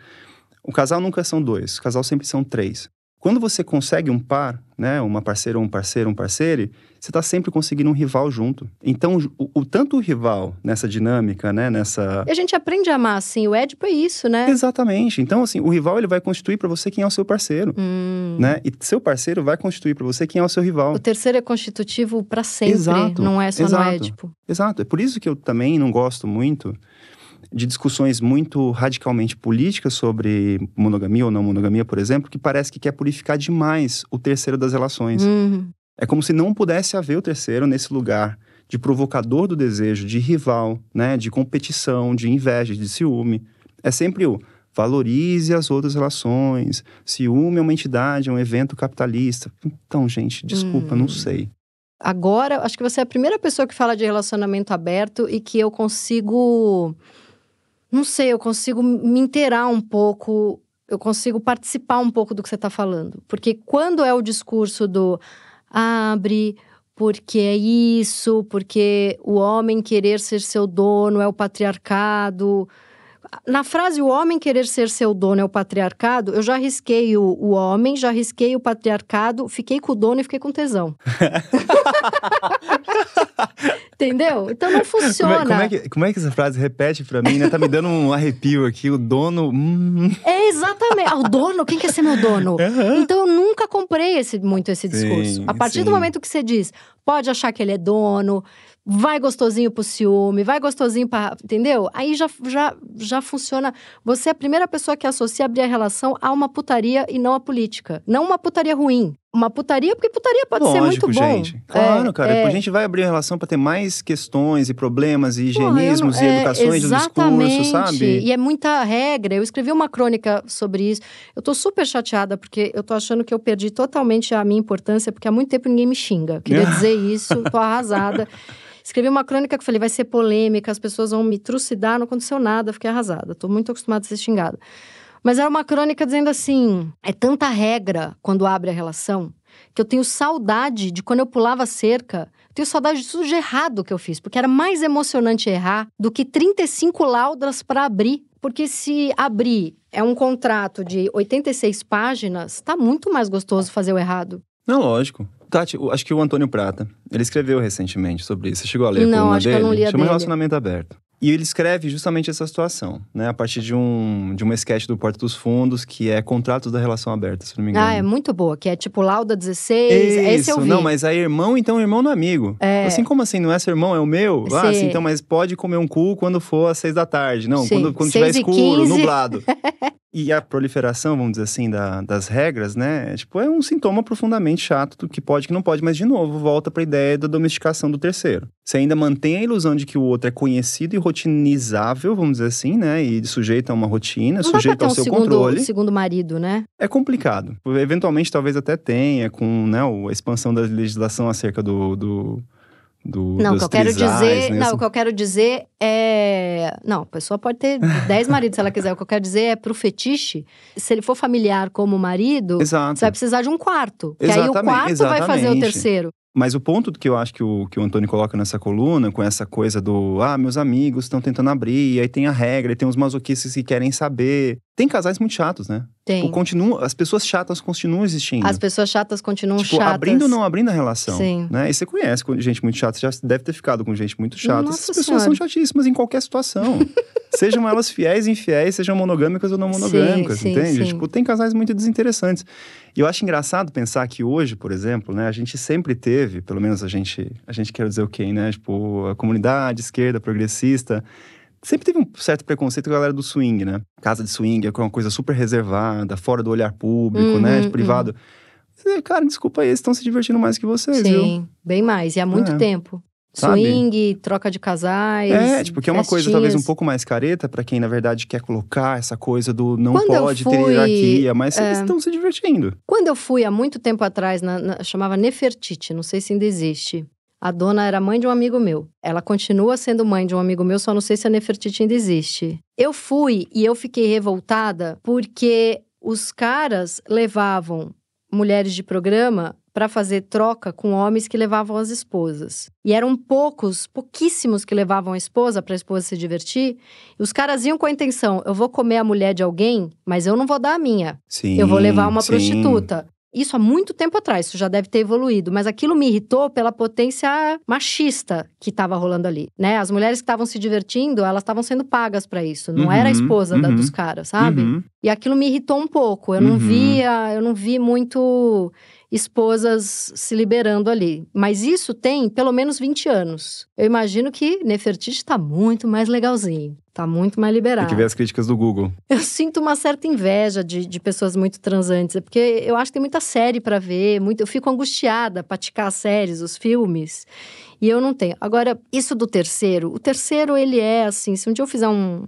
O casal nunca são dois, o casal sempre são três. Quando você consegue um par, né? Uma parceira, um parceiro, um parceiro, você está sempre conseguindo um rival junto. Então, o, o- tanto o rival nessa dinâmica, né? Nessa. E a gente aprende a amar, assim. O Édipo é isso, né? Exatamente. Então, assim, o rival ele vai constituir para você quem é o seu parceiro, Hum. né? E seu parceiro vai constituir para você quem é o seu rival. O terceiro é constitutivo pra sempre. Exato, Não é só no exato. Édipo. Exato. É por isso que eu também não gosto muito de discussões muito radicalmente políticas sobre monogamia ou não monogamia, por exemplo, que parece que quer purificar demais o terceiro das relações. Uhum. É como se não pudesse haver o terceiro nesse lugar de provocador do desejo, de rival, né, de competição, de inveja, de ciúme. É sempre o valorize as outras relações. Ciúme é uma entidade, é um evento capitalista. Então, gente, desculpa, Hum. não sei. Agora, acho que você é a primeira pessoa que fala de relacionamento aberto e que eu consigo. Não sei, eu consigo me inteirar um pouco, eu consigo participar um pouco do que você está falando. Porque quando é o discurso do abre, porque é isso, porque o homem querer ser seu dono é o patriarcado. Na frase o homem querer ser seu dono é o patriarcado, eu já risquei o, o homem, já risquei o patriarcado, fiquei com o dono e fiquei com tesão. Entendeu? Então não Como funciona. é, como é que, como é que essa frase repete pra mim, né? Tá me dando um arrepio aqui. O dono. hum. É exatamente. Ah, o dono, quem quer ser meu dono? Então eu nunca comprei esse, muito esse discurso. Sim, a partir do sim. momento que você diz, pode achar que ele é dono, vai gostosinho pro ciúme, vai gostosinho pra. Entendeu? Aí já, já, já funciona. Você é a primeira pessoa que associa abrir a relação a uma putaria e não a política. Não uma putaria ruim. Uma putaria, porque putaria pode ser muito Lógico, bom. gente. Claro, É, cara. é. A gente vai abrir a relação pra ter mais questões e problemas e Porra, eu não- higienismos e é, educações do discurso, exatamente. sabe? E é muita regra. Eu escrevi uma crônica sobre isso. Eu tô super chateada, porque eu tô achando que eu perdi totalmente a minha importância, porque há muito tempo ninguém me xinga. Queria dizer isso, tô arrasada. Escrevi uma crônica que eu falei, vai ser polêmica, as pessoas vão me trucidar, não aconteceu nada, fiquei arrasada. Tô muito acostumada a ser xingada. Mas era uma crônica dizendo assim: é tanta regra quando abre a relação que eu tenho saudade de quando eu pulava cerca. eu Tenho saudade de tudo de errado que eu fiz, porque era mais emocionante errar do que 35 laudas para abrir. Porque se abrir é um contrato de 86 páginas, tá muito mais gostoso fazer o errado. Não, lógico. Tati, acho que o Antônio Prata, ele escreveu recentemente sobre isso. Você chegou a ler a Não, coluna acho que eu dele? não li a Chama dele. Relacionamento Aberto. E ele escreve justamente essa situação, né? A partir de um, de uma sketch do Porta dos Fundos, que é Contratos da Relação Aberta, se não me engano. Ah, é muito boa, que é tipo Lauda 16, esse eu vi. não, mas aí irmão, então irmão não é amigo. É. Assim, como assim? Não é seu irmão, é o meu? Ah, Sim. sim, então, mas pode comer um cu quando for às seis da tarde. Não, Sim. quando, quando tiver escuro, 15. nublado. e a proliferação, vamos dizer assim, da- das regras, né? é, Tipo, é um sintoma profundamente chato do que pode e que não pode, mas de novo, volta pra ideia da domesticação do terceiro. Você ainda mantém a ilusão de que o outro é conhecido e rotinizável, vamos dizer assim, né? E sujeita a uma rotina, Não ter ao um seu segundo, controle. segundo marido, né? É complicado. Eventualmente, talvez até tenha, com né, a expansão da legislação acerca do. do, do Não, o que eu quero trisais, dizer. né? Não, o que eu quero dizer é. Não, a pessoa pode ter 10 maridos se ela quiser. O que eu quero dizer é pro fetiche, se ele for familiar como marido, Exato. você vai precisar de um quarto. Que aí o Exatamente, quarto vai fazer o exatamente. terceiro. Mas o ponto que eu acho que o, que o Antônio coloca nessa coluna, com essa coisa do ah, meus amigos estão tentando abrir, e aí tem a regra, e tem os masoquistas que querem saber. Tem casais muito chatos, né? Tem. Tipo, continua, as pessoas chatas continuam existindo. As pessoas chatas continuam tipo, chatas. abrindo ou não abrindo a relação. Sim. Né? E você conhece gente muito chata, você já deve ter ficado com gente muito chata. Nossa Essas pessoas são Senhora. chatíssimas em qualquer situação. sejam elas fiéis, infiéis, sejam monogâmicas ou não monogâmicas, sim, entende? sim. Tipo, tem casais muito desinteressantes. E eu acho engraçado pensar que hoje, por exemplo, né, a gente sempre teve, pelo menos a gente, a gente quer dizer o quê, né? Tipo, a comunidade esquerda, progressista, sempre teve um certo preconceito com a galera do swing, né? Casa de swing é uma coisa super reservada, fora do olhar público, Uhum, né? uhum. Privado. Você, Cara, desculpa aí, eles estão se divertindo mais que vocês, viu? Sim, bem mais. E há muito É. tempo. Sabe? Swing, troca de casais. É, tipo, que é uma coisa talvez um pouco mais careta pra quem, na verdade, quer colocar essa coisa do não Quando pode ter fui, hierarquia, mas é. eles estão se divertindo. Quando eu fui há muito tempo atrás, na, na- chamava Nefertiti, não sei se ainda existe. A dona era mãe de um amigo meu. Ela continua sendo mãe de um amigo meu, só não sei se a Nefertiti ainda existe. Eu fui e eu fiquei revoltada porque os caras levavam mulheres de programa para fazer troca com homens que levavam as esposas. E eram poucos, pouquíssimos que levavam a esposa para a esposa se divertir. E os caras iam com a intenção: eu vou comer a mulher de alguém, mas eu não vou dar a minha. Sim. Eu vou levar uma sim. prostituta. Isso há muito tempo atrás, isso já deve ter evoluído, mas aquilo me irritou pela potência machista que estava rolando ali, né? As mulheres que estavam se divertindo, elas estavam sendo pagas para isso, não era a Uhum, esposa da- uhum. dos caras, sabe? Uhum. E aquilo me irritou um pouco. Eu não Uhum. via, eu não vi muito esposas se liberando ali. Mas isso tem pelo menos 20 anos. Eu imagino que Nefertiti tá muito mais legalzinho, tá muito mais Tem liberado. que ver as críticas do Google. Eu sinto uma certa inveja de, de pessoas muito transantes, é porque eu acho que tem muita série pra ver, muito, eu fico angustiada pra ticar as séries, os filmes, e eu não tenho. Agora, isso do terceiro, o terceiro ele é assim, se um dia eu fizer um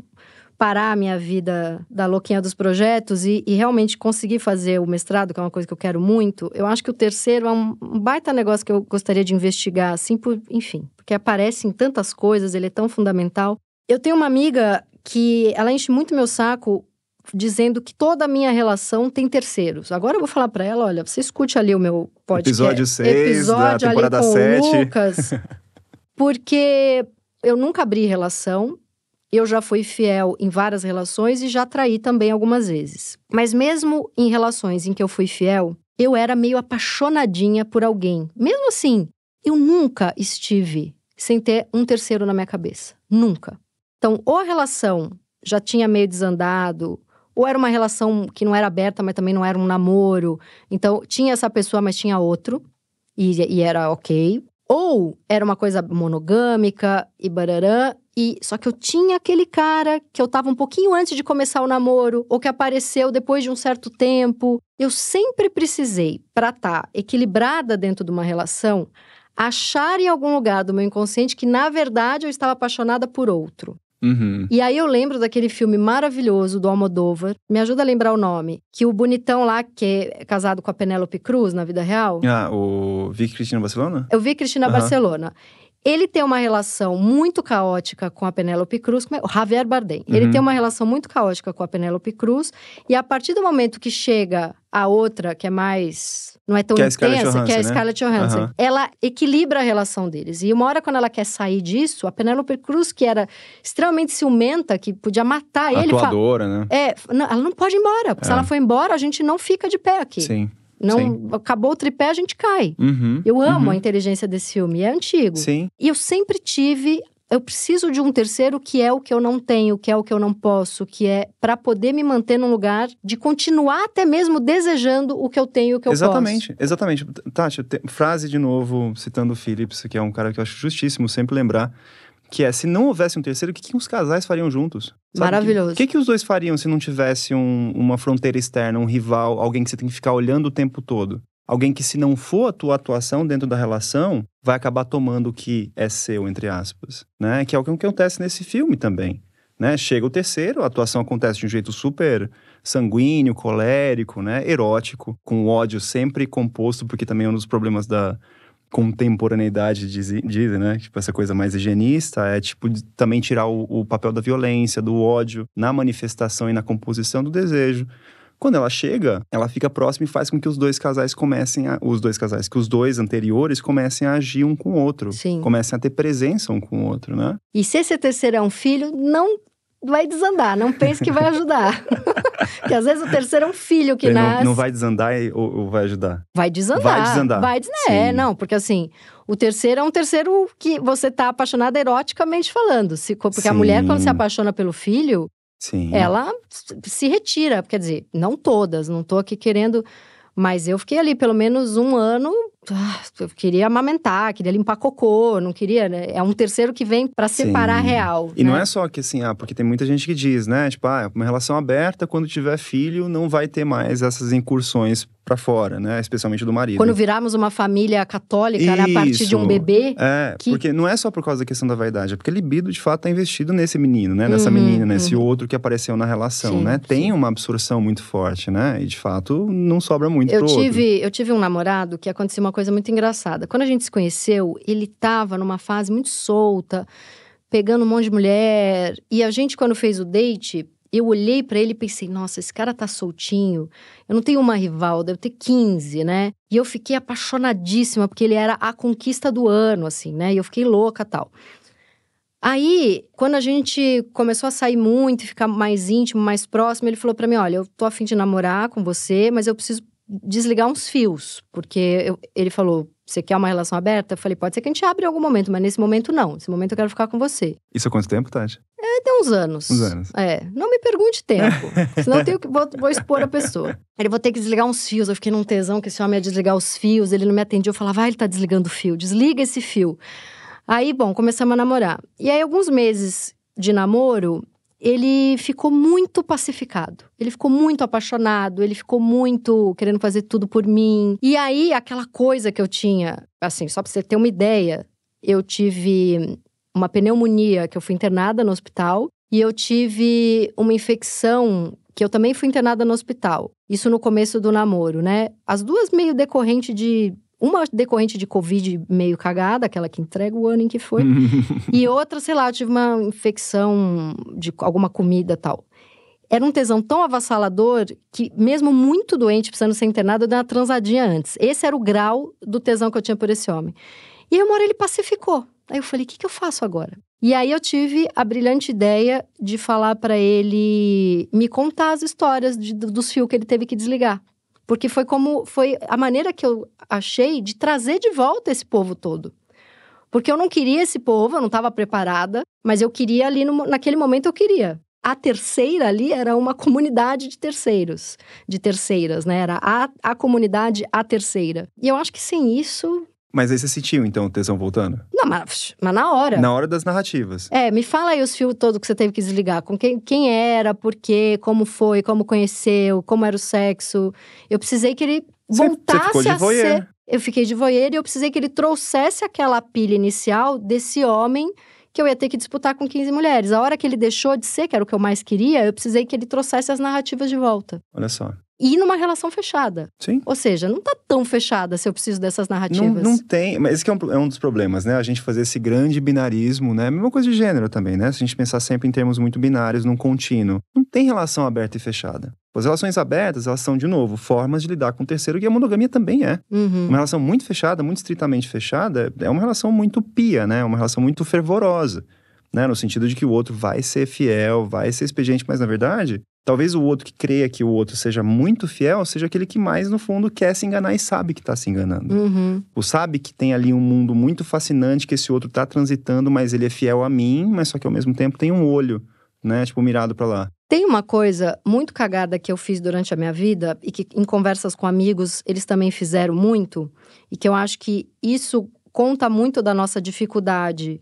parar a minha vida da louquinha dos projetos e, e realmente conseguir fazer o mestrado, que é uma coisa que eu quero muito, eu acho que o terceiro é um, um baita negócio que eu gostaria de investigar, assim, por, enfim, porque aparece em tantas coisas, ele é tão fundamental. Eu tenho uma amiga que ela enche muito meu saco dizendo que toda a minha relação tem terceiros. Agora eu vou falar pra ela, olha, você escute ali o meu podcast. Episódio seis da episódio ali temporada com sete. o Lucas. Porque eu nunca abri relação, eu já fui fiel em várias relações e já traí também algumas vezes. Mas mesmo em relações em que eu fui fiel, eu era meio apaixonadinha por alguém. Mesmo assim, eu nunca estive sem ter um terceiro na minha cabeça. Nunca. Então, ou a relação já tinha meio desandado, ou era uma relação que não era aberta, mas também não era um namoro. Então, tinha essa pessoa, mas tinha outro, e, e era ok. Ou era uma coisa monogâmica e bararã, e só que eu tinha aquele cara que eu tava um pouquinho antes de começar o namoro, ou que apareceu depois de um certo tempo. Eu sempre precisei, pra estar equilibrada dentro de uma relação, achar em algum lugar do meu inconsciente que, na verdade, eu estava apaixonada por outro. Uhum. E aí eu lembro daquele filme maravilhoso do Almodóvar, me ajuda a lembrar o nome, que o bonitão lá, que é casado com a Penélope Cruz na vida real, Ah, o Vicky Cristina Barcelona? eu vi Cristina Aham. Barcelona. Ele tem uma relação muito caótica com a Penélope Cruz, é? o Javier Bardem. Ele Uhum. tem uma relação muito caótica com a Penélope Cruz, e a partir do momento que chega a outra, que é mais. Não é tão Que é intensa, que é a né? Scarlett Johansson, Aham. ela equilibra a relação deles. E uma hora, quando ela quer sair disso, a Penélope Cruz, que era extremamente ciumenta, que podia matar ele. Atuadora, né? É, não, ela não pode ir embora, porque se É. ela for embora, a gente não fica de pé aqui. Sim. Não, sim. acabou o tripé, a gente cai. Uhum. Eu amo uhum. a inteligência desse filme, é antigo. Sim. E eu sempre tive, eu preciso de um terceiro que é o que eu não tenho, que é o que eu não posso, que é para poder me manter num lugar de continuar até mesmo desejando o que eu tenho e o que eu exatamente, exatamente. Tati, te- frase de novo, citando o Phillips, que é um cara que eu acho justíssimo sempre lembrar, que é, se não houvesse um terceiro, o que, que os casais fariam juntos? Maravilhoso. O que, que os dois fariam se não tivesse um- uma fronteira externa, um rival, alguém que você tem que ficar olhando o tempo todo? Alguém que, se não for a tua atuação dentro da relação, vai acabar tomando o que é seu, entre aspas, né? Que é o que acontece nesse filme também, né? Chega o terceiro, a atuação acontece de um jeito super sanguíneo, colérico, né? Erótico, com ódio sempre composto, porque também é um dos problemas da contemporaneidade, dizem, diz, né? Tipo, essa coisa mais higienista é, tipo, também tirar o, o papel da violência, do ódio na manifestação e na composição do desejo. Quando ela chega, ela fica próxima e faz com que os dois casais comecem a. Os dois casais, que os dois anteriores comecem a agir um com o outro. Sim. Comecem a ter presença um com o outro, né? E se esse terceiro é um filho, não vai desandar, não pense que vai ajudar. Porque às vezes o terceiro é um filho que Ele não, nasce. não vai desandar ou, ou vai ajudar? Vai desandar. Vai desandar. Vai des- É, não, porque assim, o terceiro é um terceiro que você tá apaixonada eroticamente falando. Se, porque a Sim. mulher, quando se apaixona pelo filho, Sim. ela se retira. Quer dizer, não todas, não tô aqui querendo. Mas eu fiquei ali pelo menos um ano. Ah, Eu queria amamentar, queria limpar cocô, não queria, né? É um terceiro que vem pra separar a Sim. real. E né? não é só que assim, ah, porque tem muita gente que diz, né? Tipo, ah, uma relação aberta, quando tiver filho, não vai ter mais essas incursões pra fora, né? Especialmente do marido. Quando virarmos uma família católica, né, a partir de um Isso. bebê. É, que- porque não é só por causa da questão da vaidade, é porque a libido de fato tá investido nesse menino, né? Nessa Uhum, menina, nesse uhum. outro que apareceu na relação, Sim, né? Tem sim. uma absorção muito forte, né? E de fato não sobra muito Eu pro outro. tive, eu tive um namorado que aconteceu uma coisa muito engraçada. Quando a gente se conheceu, ele tava numa fase muito solta, pegando um monte de mulher. E a gente, quando fez o date, eu olhei pra ele e pensei: nossa, esse cara tá soltinho. Eu não tenho uma rival, devo ter 15, né? E eu fiquei apaixonadíssima, porque ele era a conquista do ano, assim, né? E eu fiquei louca tal. Aí, quando a gente começou a sair muito ficar mais íntimo, mais próximo, ele falou pra mim: Olha, eu tô afim de namorar com você, mas eu preciso desligar uns fios. Porque eu- ele falou: Você quer uma relação aberta? Eu falei: Pode ser que a gente abra em algum momento, mas nesse momento não. Nesse momento eu quero ficar com você. Isso há quanto tempo, Tati? Tem uns anos. Uns anos. É, não me pergunte tempo, senão eu tenho que, vou, vou expor a pessoa. Ele vou ter que desligar uns fios. Eu fiquei num tesão que esse homem ia desligar os fios, ele não me atendia. Eu falava, ah, ele tá desligando o fio, desliga esse fio. Aí, bom, começamos a namorar. E aí, alguns meses de namoro, ele ficou muito pacificado. Ele ficou muito apaixonado, ele ficou muito querendo fazer tudo por mim. E aí, aquela coisa que eu tinha, assim, só pra você ter uma ideia, eu tive uma pneumonia, que eu fui internada no hospital, e eu tive uma infecção que eu também fui internada no hospital. Isso no começo do namoro, né? As duas meio decorrente de uma decorrente de Covid meio cagada, aquela que entrega o ano em que foi. e outra, sei lá, tive uma infecção de alguma comida tal. Era um tesão tão avassalador que, mesmo muito doente, precisando ser internado, eu dei uma transadinha antes. Esse era o grau do tesão que eu tinha por esse homem. E aí, uma hora ele pacificou. Aí eu falei: o que, que eu faço agora? E aí eu tive a brilhante ideia de falar pra ele me contar as histórias de- dos fios que ele teve que desligar. Porque foi como foi a maneira que eu achei de trazer de volta esse povo todo. Porque eu não queria esse povo, eu não estava preparada, mas eu queria ali, no, naquele momento eu queria. A terceira ali era uma comunidade de terceiros, de terceiras, né? Era a, a comunidade a terceira. E eu acho que sem isso. Mas aí você sentiu, então, o tesão voltando? Não, mas, mas na hora. Na hora das narrativas. É, me fala aí os fios todos que você teve que desligar. Com quem, quem era, por quê, como foi, como conheceu, como era o sexo. Eu precisei que ele Você- você voltasse ficou de a voyeur. ser. Eu fiquei de voyeur e eu precisei que ele trouxesse aquela pilha inicial desse homem que eu ia ter que disputar com 15 mulheres. A hora que ele deixou de ser, que era o que eu mais queria, eu precisei que ele trouxesse as narrativas de volta. Olha só. E numa relação fechada. Sim. Ou seja, não tá tão fechada se eu preciso dessas Não, narrativas. não tem, mas esse que é um, é um dos problemas, né? A gente fazer esse grande binarismo, né? Mesma coisa de gênero também, né? Se a gente pensar sempre em termos muito binários, num contínuo. Não tem relação aberta e fechada. As relações abertas, elas são, de novo, formas de lidar com o terceiro, e a monogamia também é. Uhum. Uma relação muito fechada, muito estritamente fechada, é uma relação muito pia, né? Uma relação muito fervorosa, né? No sentido de que o outro vai ser fiel, vai ser expediente, mas na verdade, talvez o outro que creia que o outro seja muito fiel, seja aquele que mais, no fundo, quer se enganar e sabe que tá se enganando. Uhum. O sabe que tem ali um mundo muito fascinante que esse outro tá transitando, mas ele é fiel a mim, mas só que ao mesmo tempo tem um olho, né? Tipo, mirado pra lá. Tem uma coisa muito cagada que eu fiz durante a minha vida e que em conversas com amigos eles também fizeram muito e que eu acho que isso conta muito da nossa dificuldade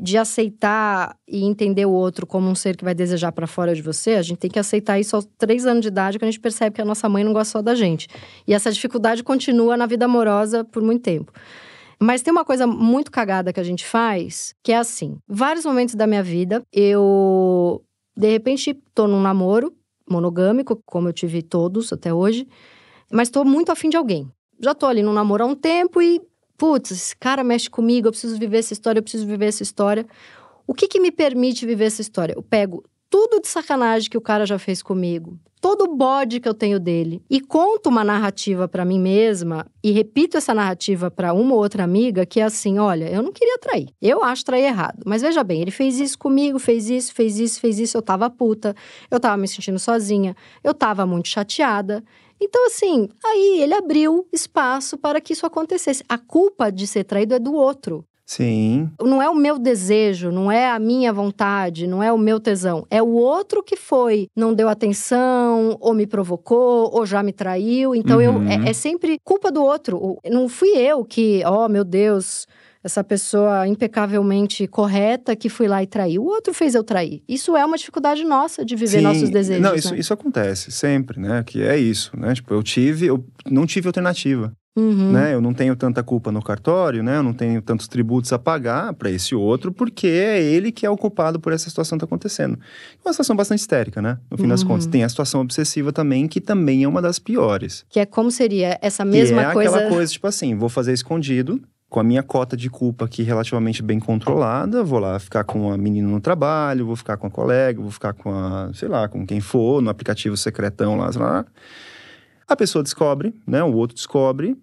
de aceitar e entender o outro como um ser que vai desejar para fora de você, a gente tem que aceitar isso aos três anos de idade, quando a gente percebe que a nossa mãe não gosta só da gente. E essa dificuldade continua na vida amorosa por muito tempo. Mas tem uma coisa muito cagada que a gente faz, que é assim: vários momentos da minha vida, eu de repente tô num namoro monogâmico, como eu tive todos até hoje, mas tô muito afim de alguém. Já tô ali num namoro há um tempo e putz, esse cara mexe comigo, eu preciso viver essa história, eu preciso viver essa história. O que que me permite viver essa história? Eu pego tudo de sacanagem que o cara já fez comigo, todo o bode que eu tenho dele e conto uma narrativa para mim mesma e repito essa narrativa para uma ou outra amiga que é assim, olha, eu não queria trair. Eu acho trair errado, mas veja bem, ele fez isso comigo, fez isso, fez isso, fez isso, eu tava puta, eu tava me sentindo sozinha, eu tava muito chateada. Então, assim, aí ele abriu espaço para que isso acontecesse. A culpa de ser traído é do outro. Sim. Não é o meu desejo, não é a minha vontade, não é o meu tesão. É o outro que foi, não deu atenção, ou me provocou, ou já me traiu. Então, uhum. eu, é, é sempre culpa do outro. Não fui eu que, oh meu Deus, essa pessoa impecavelmente correta que fui lá e traí. O outro fez eu trair. Isso é uma dificuldade nossa de viver Sim. nossos desejos. Não, isso, né? isso acontece sempre, né? Que é isso, né? Tipo, eu tive, eu não tive alternativa. Uhum. Né? Eu não tenho tanta culpa no cartório, né? Eu não tenho tantos tributos a pagar para esse outro, porque é ele que é o culpado por essa situação que está acontecendo. É uma situação bastante histérica, né? No fim uhum. das contas. Tem a situação obsessiva também, que também é uma das piores. Que é como seria essa mesma que é coisa. aquela coisa, tipo assim, vou fazer escondido, com a minha cota de culpa aqui relativamente bem controlada, vou lá ficar com a menina no trabalho, vou ficar com a colega, vou ficar com a, sei lá, com quem for, no aplicativo secretão lá, sei lá. A pessoa descobre, né? O outro descobre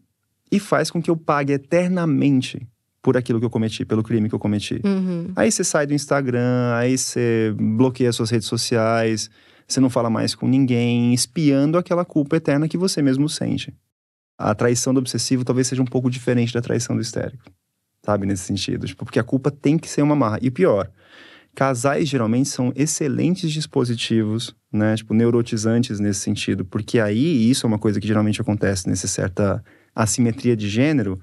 e faz com que eu pague eternamente por aquilo que eu cometi, pelo crime que eu cometi. Uhum. Aí você sai do Instagram, aí você bloqueia suas redes sociais, você não fala mais com ninguém, espiando aquela culpa eterna que você mesmo sente a traição do obsessivo talvez seja um pouco diferente da traição do histérico. Sabe, nesse sentido. Tipo, porque a culpa tem que ser uma marra. E pior, casais geralmente são excelentes dispositivos, né? Tipo, neurotizantes nesse sentido. Porque aí, isso é uma coisa que geralmente acontece nessa certa assimetria de gênero,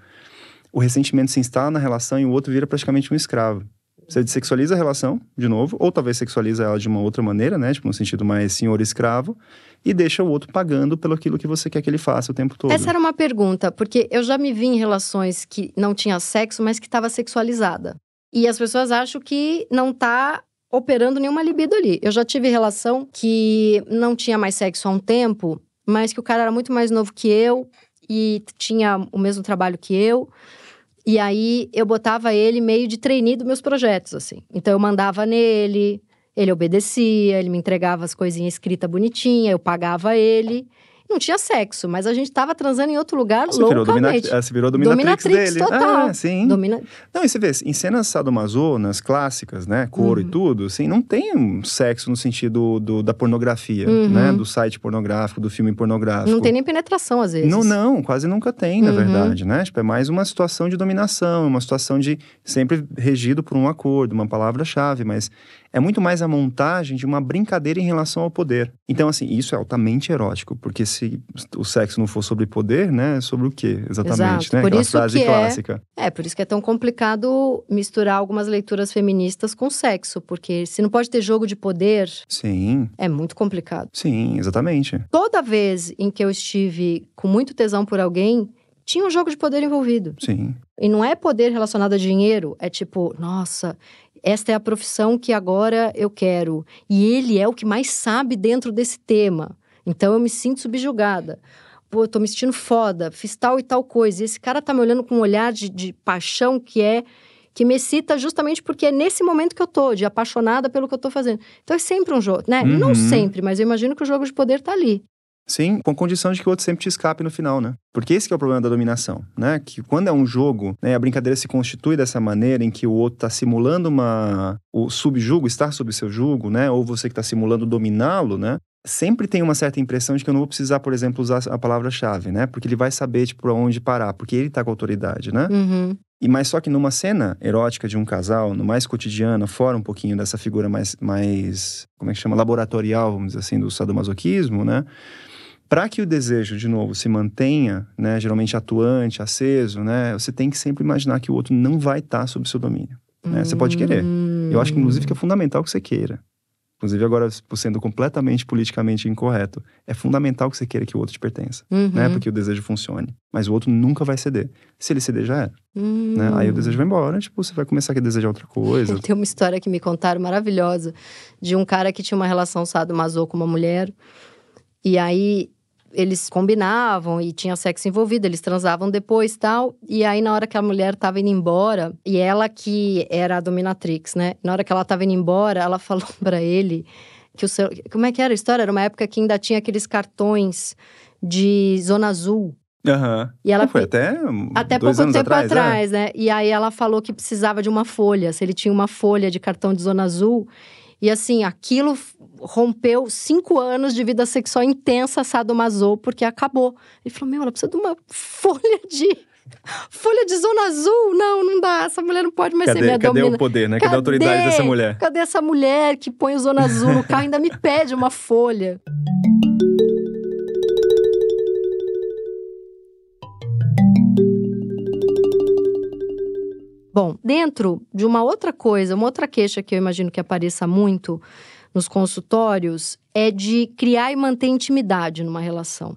o ressentimento se instala na relação e o outro vira praticamente um escravo. Você sexualiza a relação, de novo, ou talvez sexualiza ela de uma outra maneira, né? Tipo, no sentido mais senhor-escravo, e deixa o outro pagando pelo aquilo que você quer que ele faça o tempo todo. Essa era uma pergunta, porque eu já me vi em relações que não tinha sexo, mas que estava sexualizada. E as pessoas acham que não tá operando nenhuma libido ali. Eu já tive relação que não tinha mais sexo há um tempo, mas que o cara era muito mais novo que eu e tinha o mesmo trabalho que eu. E aí eu botava ele meio de trainee dos meus projetos, assim. Então eu mandava nele, ele obedecia, ele me entregava as coisinhas escritas bonitinha, eu pagava ele. Não tinha sexo, mas a gente tava transando em outro lugar você loucamente. Virou domina, você virou dominatrix, dominatrix dele. total. Ah, sim. Domina... Não, e você vê, em cenas sadomasonas clássicas, né, couro uhum. e tudo, assim, não tem um sexo no sentido do, da pornografia, uhum. né, do site pornográfico, do filme pornográfico. Não tem nem penetração, às vezes. Não, não, quase nunca tem, na Uhum. verdade, né? Tipo, é mais uma situação de dominação, uma situação de sempre regido por um acordo, uma palavra-chave, mas é muito mais a montagem de uma brincadeira em relação ao poder. Então, assim, isso é altamente erótico, porque se o sexo não for sobre poder, né? é Sobre o quê, exatamente, Exato. né? Por Aquela isso frase que é- clássica. É, por isso que é tão complicado misturar algumas leituras feministas com sexo, porque se não pode ter jogo de poder, Sim, é muito complicado. sim, exatamente. Toda vez em que eu estive com muito tesão por alguém, tinha um jogo de poder envolvido. Sim. E não é poder relacionado a dinheiro, é tipo, nossa, esta é a profissão que agora eu quero. E ele é o que mais sabe dentro desse tema. Então eu me sinto subjugada. Pô, eu tô me sentindo foda, fiz tal e tal coisa. E esse cara tá me olhando com um olhar de, de paixão que é. que me excita justamente porque é nesse momento que eu tô, de apaixonada pelo que eu tô fazendo. Então é sempre um jogo, né? Uhum. Não sempre, mas eu imagino que o jogo de poder tá ali. Sim, com condição de que o outro sempre te escape no final, né? Porque esse que é o problema da dominação, né? Que quando é um jogo, né, a brincadeira se constitui dessa maneira em que o outro está simulando uma o subjugo, estar sob seu jugo, né? Ou você que está simulando dominá-lo, né? Sempre tem uma certa impressão de que eu não vou precisar, por exemplo, usar a palavra-chave, né? Porque ele vai saber, tipo, onde parar, porque ele tá com autoridade, né? Uhum. E mais só que numa cena erótica de um casal, no mais cotidiano, fora um pouquinho dessa figura mais, mais como é que chama, laboratorial, vamos dizer assim, do sadomasoquismo, né? Para que o desejo, de novo, se mantenha, né, geralmente atuante, aceso, né, você tem que sempre imaginar que o outro não vai estar sob seu domínio. Né? Você pode querer. Eu acho que, inclusive, que é fundamental que você queira. Inclusive, agora, sendo completamente politicamente incorreto, é fundamental que você queira que o outro te pertença, Uhum. né? Porque o desejo funcione. Mas o outro nunca vai ceder. Se ele ceder, já era, Hum. né? Aí o desejo vai embora, tipo, você vai começar a desejar outra coisa. Tem uma história que me contaram maravilhosa de um cara que tinha uma relação sadomaso com uma mulher. E aí eles combinavam e tinha sexo envolvido, eles transavam depois tal. E aí, na hora que a mulher tava indo embora, e ela que era a dominatrix, né? Na hora que ela tava indo embora, ela falou pra ele que o seu. Como é que era a história? Era uma época que ainda tinha aqueles cartões de zona azul. Aham. E ela Foi até até pouco tempo atrás, atrás, é? né? E aí ela falou que precisava de uma folha, se ele tinha uma folha de cartão de zona azul. E assim, aquilo rompeu cinco anos de vida sexual intensa sadomaso, porque acabou. Ele falou: Meu, ela precisa de uma folha de. Folha de zona azul? Não, não dá. Essa mulher não pode mais ser Cadê, minha cadê domina. o poder, né? Cadê, a autoridade Cadê? dessa mulher? Cadê essa mulher que põe o zona azul no carro e ainda me pede uma folha? Bom, dentro de uma outra coisa, uma outra queixa que eu imagino que apareça muito nos consultórios é de criar e manter intimidade numa relação. O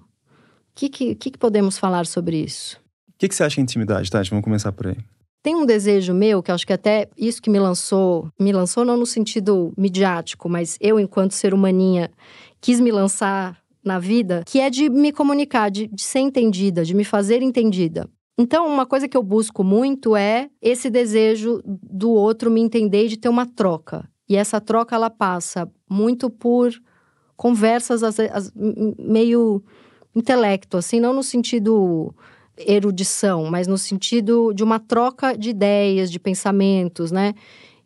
que, que, que podemos falar sobre isso? O que, que você acha de intimidade, Tati? Vamos começar por aí. Tem um desejo meu, que acho que até isso que me lançou, me lançou não no sentido midiático, mas eu, enquanto ser humaninha, quis me lançar na vida, que é de me comunicar, de, de ser entendida, de me fazer entendida. Então, uma coisa que eu busco muito é esse desejo do outro me entender e de ter uma troca. E essa troca, ela passa muito por conversas às- m- meio intelecto, assim, não no sentido erudição, mas no sentido de uma troca de ideias, de pensamentos, né?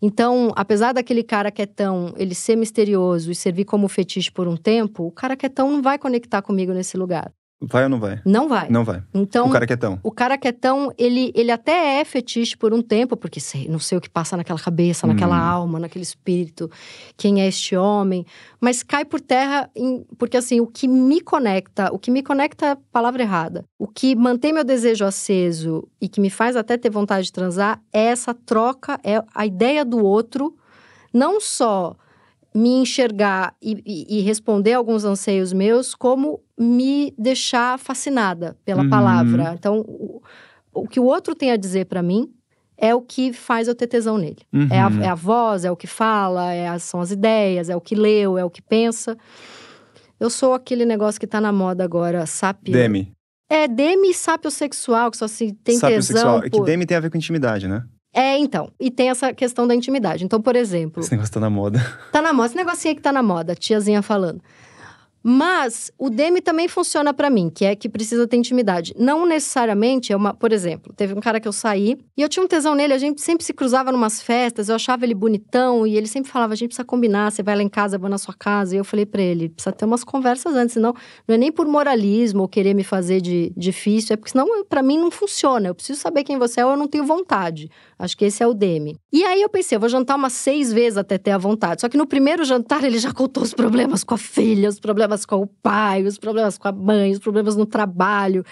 Então, apesar daquele cara quietão, ele ser misterioso e servir como fetiche por um tempo, o cara quietão não vai conectar comigo nesse lugar. Vai ou não vai? Não vai. Não vai. Então, o cara quietão. o cara quietão, ele, ele até é fetiche por um tempo, porque sei, não sei o que passa naquela cabeça, naquela Hum. alma, naquele espírito, quem é este homem, mas cai por terra, em- porque assim, o que me conecta, o que me conecta é palavra errada, o que mantém meu desejo aceso e que me faz até ter vontade de transar é essa troca, é a ideia do outro, não só me enxergar e, e- e responder alguns anseios meus, como me deixar fascinada pela Uhum. palavra. Então, o, o que o outro tem a dizer pra mim é o que faz eu ter tesão nele. É, a, Uhum. é a voz, é o que fala, é as- são as ideias, é o que leu, é o que pensa. Eu sou aquele negócio que tá na moda agora, sapio. Demi. É demi sapiosexual, que só se tem tesão sexual. É que por... Demi tem a ver com intimidade, né? É, então. E tem essa questão da intimidade. Então, por exemplo, Esse negócio tá na moda. Tá na moda, esse negocinho aí que tá na moda, tiazinha falando. Mas o Demi também funciona pra mim, que é que precisa ter intimidade. Não necessariamente é uma. Por exemplo, teve um cara que eu saí e eu tinha um tesão nele, a gente sempre se cruzava numas festas, eu achava ele bonitão e ele sempre falava: a gente precisa combinar, você vai lá em casa, eu vou na sua casa. E eu falei pra ele: precisa ter umas conversas antes, senão não é nem por moralismo ou querer me fazer de difícil, é porque senão pra mim não funciona. Eu preciso saber quem você é ou eu não tenho vontade. Acho que esse é o Demi. E aí eu pensei, eu vou jantar umas seis vezes até ter a vontade. Só que no primeiro jantar ele já contou os problemas com a filha, os problemas com o pai, os problemas com a mãe, os problemas no trabalho.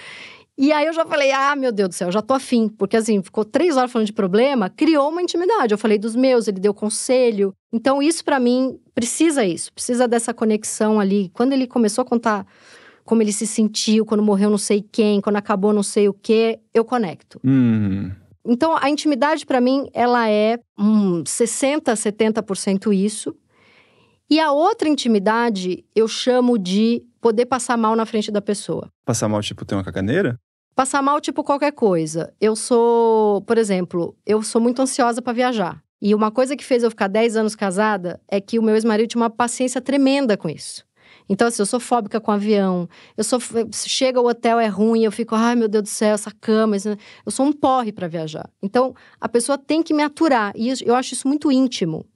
E aí eu já falei, ah, meu Deus do céu, já tô afim. Porque assim, ficou três horas falando de problema, criou uma intimidade. Eu falei dos meus, ele deu conselho. Então isso pra mim, precisa isso. Precisa dessa conexão ali. Quando ele começou a contar como ele se sentiu, quando morreu não sei quem, quando acabou não sei o quê, eu conecto. Hum. Então, a intimidade, para mim, ela é um 60%, 70% isso. E a outra intimidade, eu chamo de poder passar mal na frente da pessoa. Passar mal, tipo, ter uma caganeira? Passar mal, tipo, qualquer coisa. Eu sou, por exemplo, eu sou muito ansiosa para viajar. E uma coisa que fez eu ficar 10 anos casada é que o meu ex-marido tinha uma paciência tremenda com isso. Então, assim, eu sou fóbica com avião. Eu sou. Chega o hotel, é ruim, eu fico, ai meu Deus do céu, essa cama. isso- Eu sou um porre para viajar. Então, a pessoa tem que me aturar. E eu acho isso muito íntimo.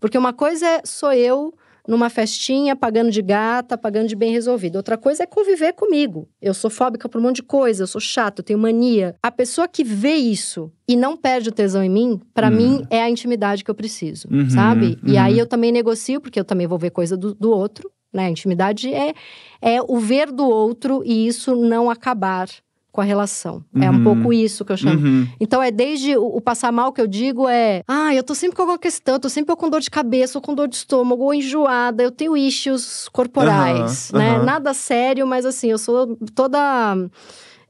Porque uma coisa é sou eu numa festinha, pagando de gata, pagando de bem resolvido. Outra coisa é conviver comigo. Eu sou fóbica por um monte de coisa, eu sou chata, eu tenho mania. A pessoa que vê isso e não perde o tesão em mim, pra Hum. mim é a intimidade que eu preciso, Uhum, sabe? E uhum. aí eu também negocio, porque eu também vou ver coisa do, do outro, né? A intimidade é, é o ver do outro e isso não acabar com a relação. Uhum. É um uhum. pouco isso que eu chamo. Uhum. Então é desde o, o, passar mal que eu digo é, ah, eu tô sempre com alguma questão, eu tô sempre com dor de cabeça, ou com dor de estômago, ou enjoada, eu tenho issues corporais, uhum. né? Nada sério, mas assim, eu sou toda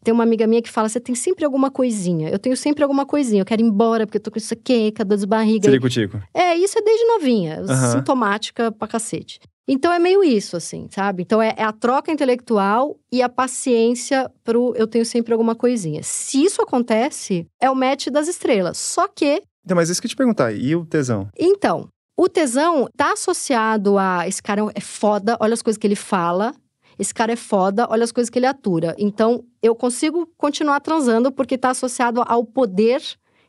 tem uma amiga minha que fala: você tem sempre alguma coisinha. Eu tenho sempre alguma coisinha. Eu quero ir embora porque eu tô com isso aqui, dor de barriga. Ciricutico. É, isso é desde novinha. Uhum. Sintomática pra cacete. Então é meio isso, assim, sabe? Então é, é, a troca intelectual e a paciência pro eu tenho sempre alguma coisinha. Se isso acontece, é o match das estrelas. Só que. Então, mas isso que eu te perguntar, e o tesão? Então, o tesão tá associado a esse cara é foda, olha as coisas que ele fala, esse cara é foda, olha as coisas que ele atura. Então, eu consigo continuar transando porque está associado ao poder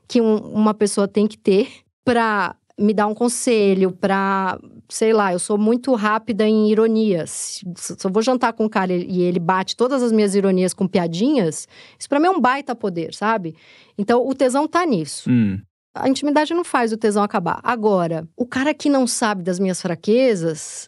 que um, uma pessoa tem que ter para me dar um conselho, para, sei lá, eu sou muito rápida em ironias. Se eu vou jantar com um cara e ele bate todas as minhas ironias com piadinhas, isso para mim é um baita poder, sabe? Então, o tesão tá nisso. Hum. A intimidade não faz o tesão acabar. Agora, o cara que não sabe das minhas fraquezas,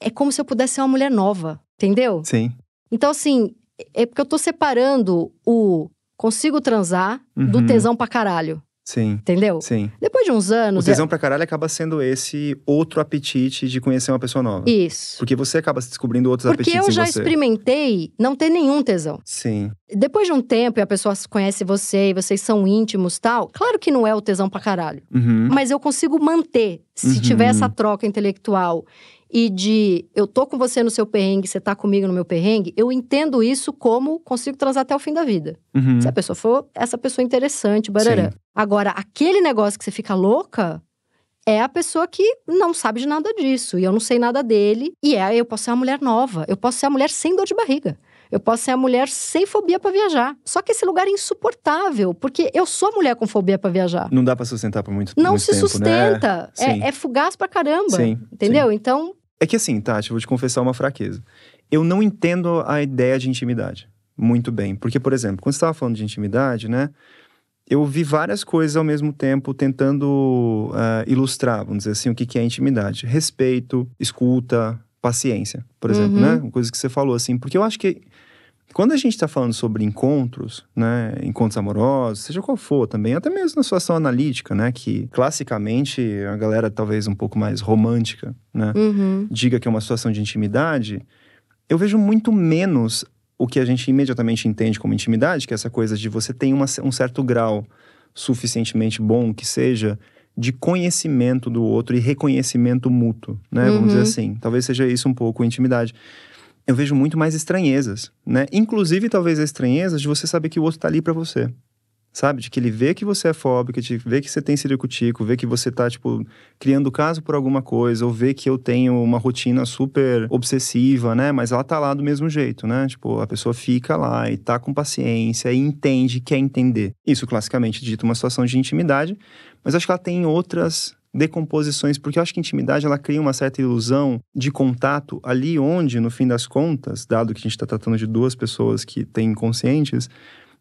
é como se eu pudesse ser uma mulher nova, entendeu? Sim. Então, assim, é porque eu tô separando o consigo transar uhum. do tesão pra caralho. Sim. Entendeu? Sim. Depois de uns anos. O tesão é... pra caralho acaba sendo esse outro apetite de conhecer uma pessoa nova. Isso. Porque você acaba descobrindo outros Porque apetites. Porque eu já experimentei não ter nenhum tesão. Sim. Depois de um tempo e a pessoa conhece você e vocês são íntimos tal, claro que não é o tesão pra caralho. Uhum. Mas eu consigo manter se uhum. tiver essa troca intelectual e de eu tô com você no seu perrengue, você tá comigo no meu perrengue, eu entendo isso como consigo transar até o fim da vida. Uhum. Se a pessoa for essa pessoa interessante, barará. Agora, aquele negócio que você fica louca é a pessoa que não sabe de nada disso. E eu não sei nada dele. E é, eu posso ser uma mulher nova. Eu posso ser a mulher sem dor de barriga. Eu posso ser a mulher sem fobia para viajar. Só que esse lugar é insuportável, porque eu sou mulher com fobia para viajar. Não dá para sustentar por muito, não muito tempo, Não se sustenta. Né? É, é, fugaz pra caramba. Sim, entendeu? Sim. Então, é que assim, Tati, eu vou te confessar uma fraqueza. Eu não entendo a ideia de intimidade muito bem. Porque, por exemplo, quando você estava falando de intimidade, né? Eu vi várias coisas ao mesmo tempo tentando uh, ilustrar, vamos dizer assim, o que, que é intimidade. Respeito, escuta, paciência, por exemplo, né? uhum. né? Coisas que você falou, assim. Porque eu acho que quando a gente está falando sobre encontros, né, encontros amorosos, seja qual for também, até mesmo na situação analítica, né, que classicamente a galera talvez um pouco mais romântica, né, uhum. diga que é uma situação de intimidade, eu vejo muito menos o que a gente imediatamente entende como intimidade, que é essa coisa de você tem uma, um certo grau suficientemente bom que seja de conhecimento do outro e reconhecimento mútuo, né? Uhum. Vamos dizer uhum. assim. Talvez seja isso um pouco intimidade eu vejo muito mais estranhezas, né? Inclusive, talvez a estranheza de você saber que o outro tá ali para você. Sabe? De que ele vê que você é fóbico, de vê que você tem ciricutico, vê que você tá, tipo, criando caso por alguma coisa, ou vê que eu tenho uma rotina super obsessiva, né? Mas ela tá lá do mesmo jeito, né? Tipo, a pessoa fica lá e tá com paciência e entende, quer entender. Isso, classicamente, dito uma situação de intimidade, mas acho que ela tem outras decomposições, porque eu acho que a intimidade ela cria uma certa ilusão de contato ali onde, no fim das contas, dado que a gente está tratando de duas pessoas que têm inconscientes,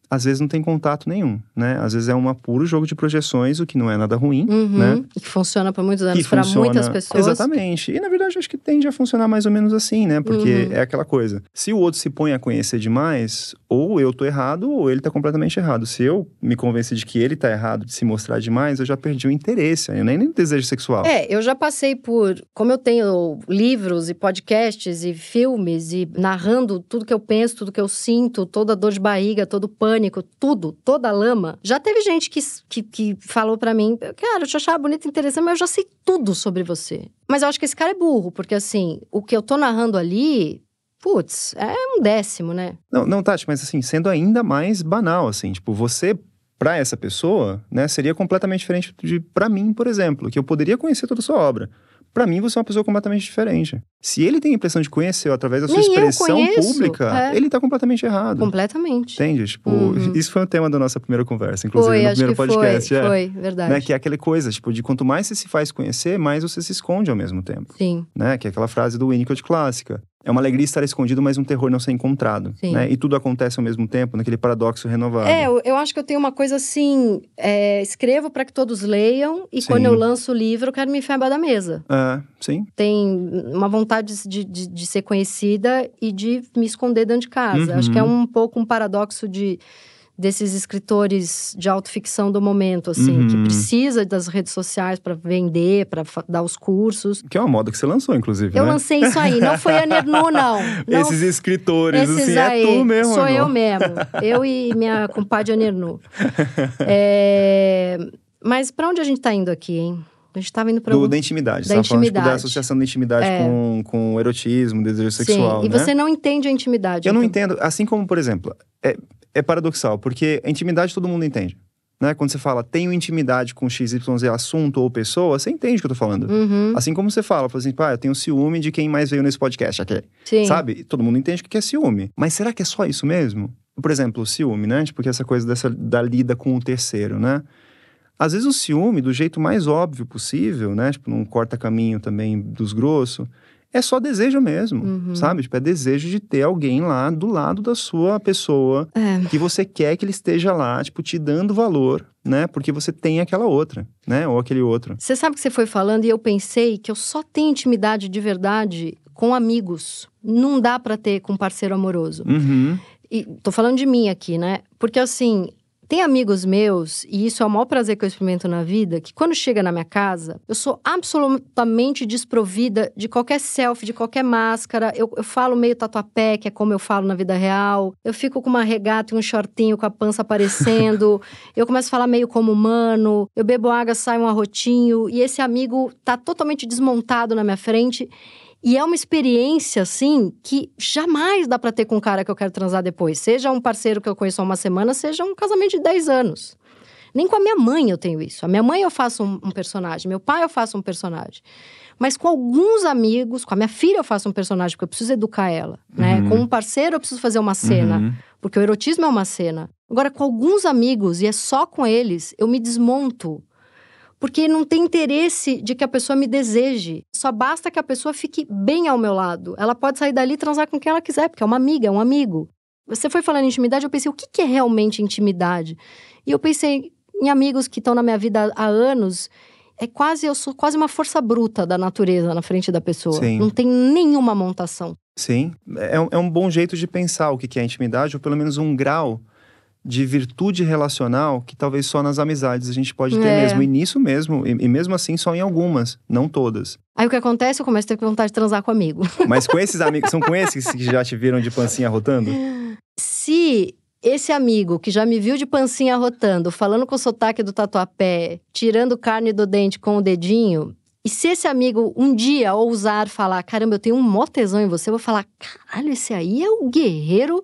às vezes não tem contato nenhum, né? Às vezes é um puro jogo de projeções, o que não é nada ruim, uhum, né? E que funciona por muitos anos, para muitas pessoas. Exatamente. E na verdade acho que tende a funcionar mais ou menos assim, né? Porque uhum. é aquela coisa. Se o outro se põe a conhecer demais, ou eu tô errado, ou ele tá completamente errado. Se eu me convencer de que ele tá errado de se mostrar demais, eu já perdi o interesse, eu nem, nem desejo sexual. É, eu já passei por. Como eu tenho livros e podcasts e filmes e narrando tudo que eu penso, tudo que eu sinto, toda dor de barriga, todo pânico, tudo, toda a lama. Já teve gente que, que, que falou para mim, cara, eu te achava bonito e interessante, mas eu já sei tudo sobre você. Mas eu acho que esse cara é burro, porque assim, o que eu tô narrando ali putz, é um décimo, né? Não, não, Tati, mas assim, sendo ainda mais banal, assim, tipo, você para essa pessoa, né, seria completamente diferente de para mim, por exemplo, que eu poderia conhecer toda a sua obra para mim você é uma pessoa completamente diferente. Se ele tem a impressão de conhecer através da sua Nem expressão pública, é. ele tá completamente errado. Completamente. Entende? Tipo, uhum. isso foi o tema da nossa primeira conversa, inclusive foi, no primeiro podcast. Foi, é, foi, verdade. Né, que é aquela coisa, tipo, de quanto mais você se faz conhecer, mais você se esconde ao mesmo tempo. Sim. Né? Que é aquela frase do Winnicott clássica. É uma alegria estar escondido, mas um terror não ser encontrado. Né? E tudo acontece ao mesmo tempo, naquele paradoxo renovado. É, eu, eu acho que eu tenho uma coisa assim: é, escrevo para que todos leiam, e Sim. quando eu lanço o livro, eu quero me enfiar embaixo da mesa. É, sim. Tem uma vontade de, de, de ser conhecida e de me esconder dentro de casa. Uhum. Acho que é um pouco um paradoxo de desses escritores de autoficção do momento, assim, que Uhum. precisa das redes sociais para vender, para dar os cursos. Que é uma moda que você lançou, inclusive, Eu né? lancei isso aí, não foi a Nernu, não. não Esses escritores, esses assim, aí, é tu mesmo, Sou eu mesmo. Eu e minha compadre Nernu. É, Mas para onde a gente tá indo aqui, hein? A gente tava indo para Do, da intimidade. Da você tava falando tipo, da intimidade. associação da intimidade É. com, com o erotismo, desejo sexual, Sim, e né? você não entende a intimidade. Eu não então. entendo, assim como, por exemplo, é, é paradoxal, porque a intimidade todo mundo entende. Né? Quando você fala, tenho intimidade com XYZ assunto ou pessoa, você entende o que eu tô falando. Uhum, Assim como você fala, fala assim, pá, eu tenho ciúme de quem mais veio nesse podcast aqui. sim. Sabe? Todo mundo entende o que é ciúme. Mas será que é só isso mesmo? Por exemplo, o ciúme, né? Tipo, que essa coisa dessa, da lida com o terceiro, né? Às vezes o ciúme, do jeito mais óbvio possível, né? Tipo, num corta-caminho também dos grossos, é só desejo mesmo, Uhum. sabe? Tipo, é desejo de ter alguém lá do lado da sua pessoa É. que você quer que ele esteja lá, tipo, te dando valor, né? Porque você tem aquela outra, né? Ou aquele outro. Você sabe que você foi falando e eu pensei que eu só tenho intimidade de verdade com amigos. Não dá pra ter com parceiro amoroso. Uhum. E tô falando de mim aqui, né? Porque assim, tem amigos meus, e isso é o maior prazer que eu experimento na vida, que quando chega na minha casa, eu sou absolutamente desprovida de qualquer selfie, de qualquer máscara. Eu, eu falo meio tatuapé, que é como eu falo na vida real. Eu fico com uma regata e um shortinho com a pança aparecendo. eu começo a falar meio como humano. Eu bebo água, sai um arrotinho. E esse amigo tá totalmente desmontado na minha frente. E é uma experiência, assim, que jamais dá pra ter com um cara que eu quero transar depois. Seja um parceiro que eu conheço há uma semana, seja um casamento de 10 anos. Nem com a minha mãe eu tenho isso. A minha mãe eu faço um, um personagem, meu pai eu faço um personagem. Mas com alguns amigos, com a minha filha eu faço um personagem, porque eu preciso educar ela, né? Uhum. Com um parceiro eu preciso fazer uma cena, Uhum. porque o erotismo é uma cena. Agora, com alguns amigos, e é só com eles, eu me desmonto. Porque não tem interesse de que a pessoa me deseje. Só basta que a pessoa fique bem ao meu lado. Ela pode sair dali e transar com quem ela quiser, porque é uma amiga, é um amigo. Você foi falando em intimidade, eu pensei, o que é realmente intimidade? E eu pensei em amigos que estão na minha vida há anos. É quase, eu sou quase uma força bruta da natureza na frente da pessoa. Sim. Não tem nenhuma montação. Sim, é, um- é um bom jeito de pensar o que que é intimidade, ou pelo menos um grau de virtude relacional que talvez só nas amizades a gente pode ter É. mesmo. E nisso mesmo, e, e mesmo assim só em algumas, não todas. Aí o que acontece? Eu começo a ter vontade de transar com amigo. Mas com esses amigos, são com esses que já te viram de pancinha rotando? Se esse amigo que já me viu de pancinha rotando, falando com o sotaque do tatuapé, tirando carne do dente com o dedinho, e se esse amigo um dia ousar falar, caramba, eu tenho um mó tesão em você, eu vou falar, caralho, esse aí é o guerreiro,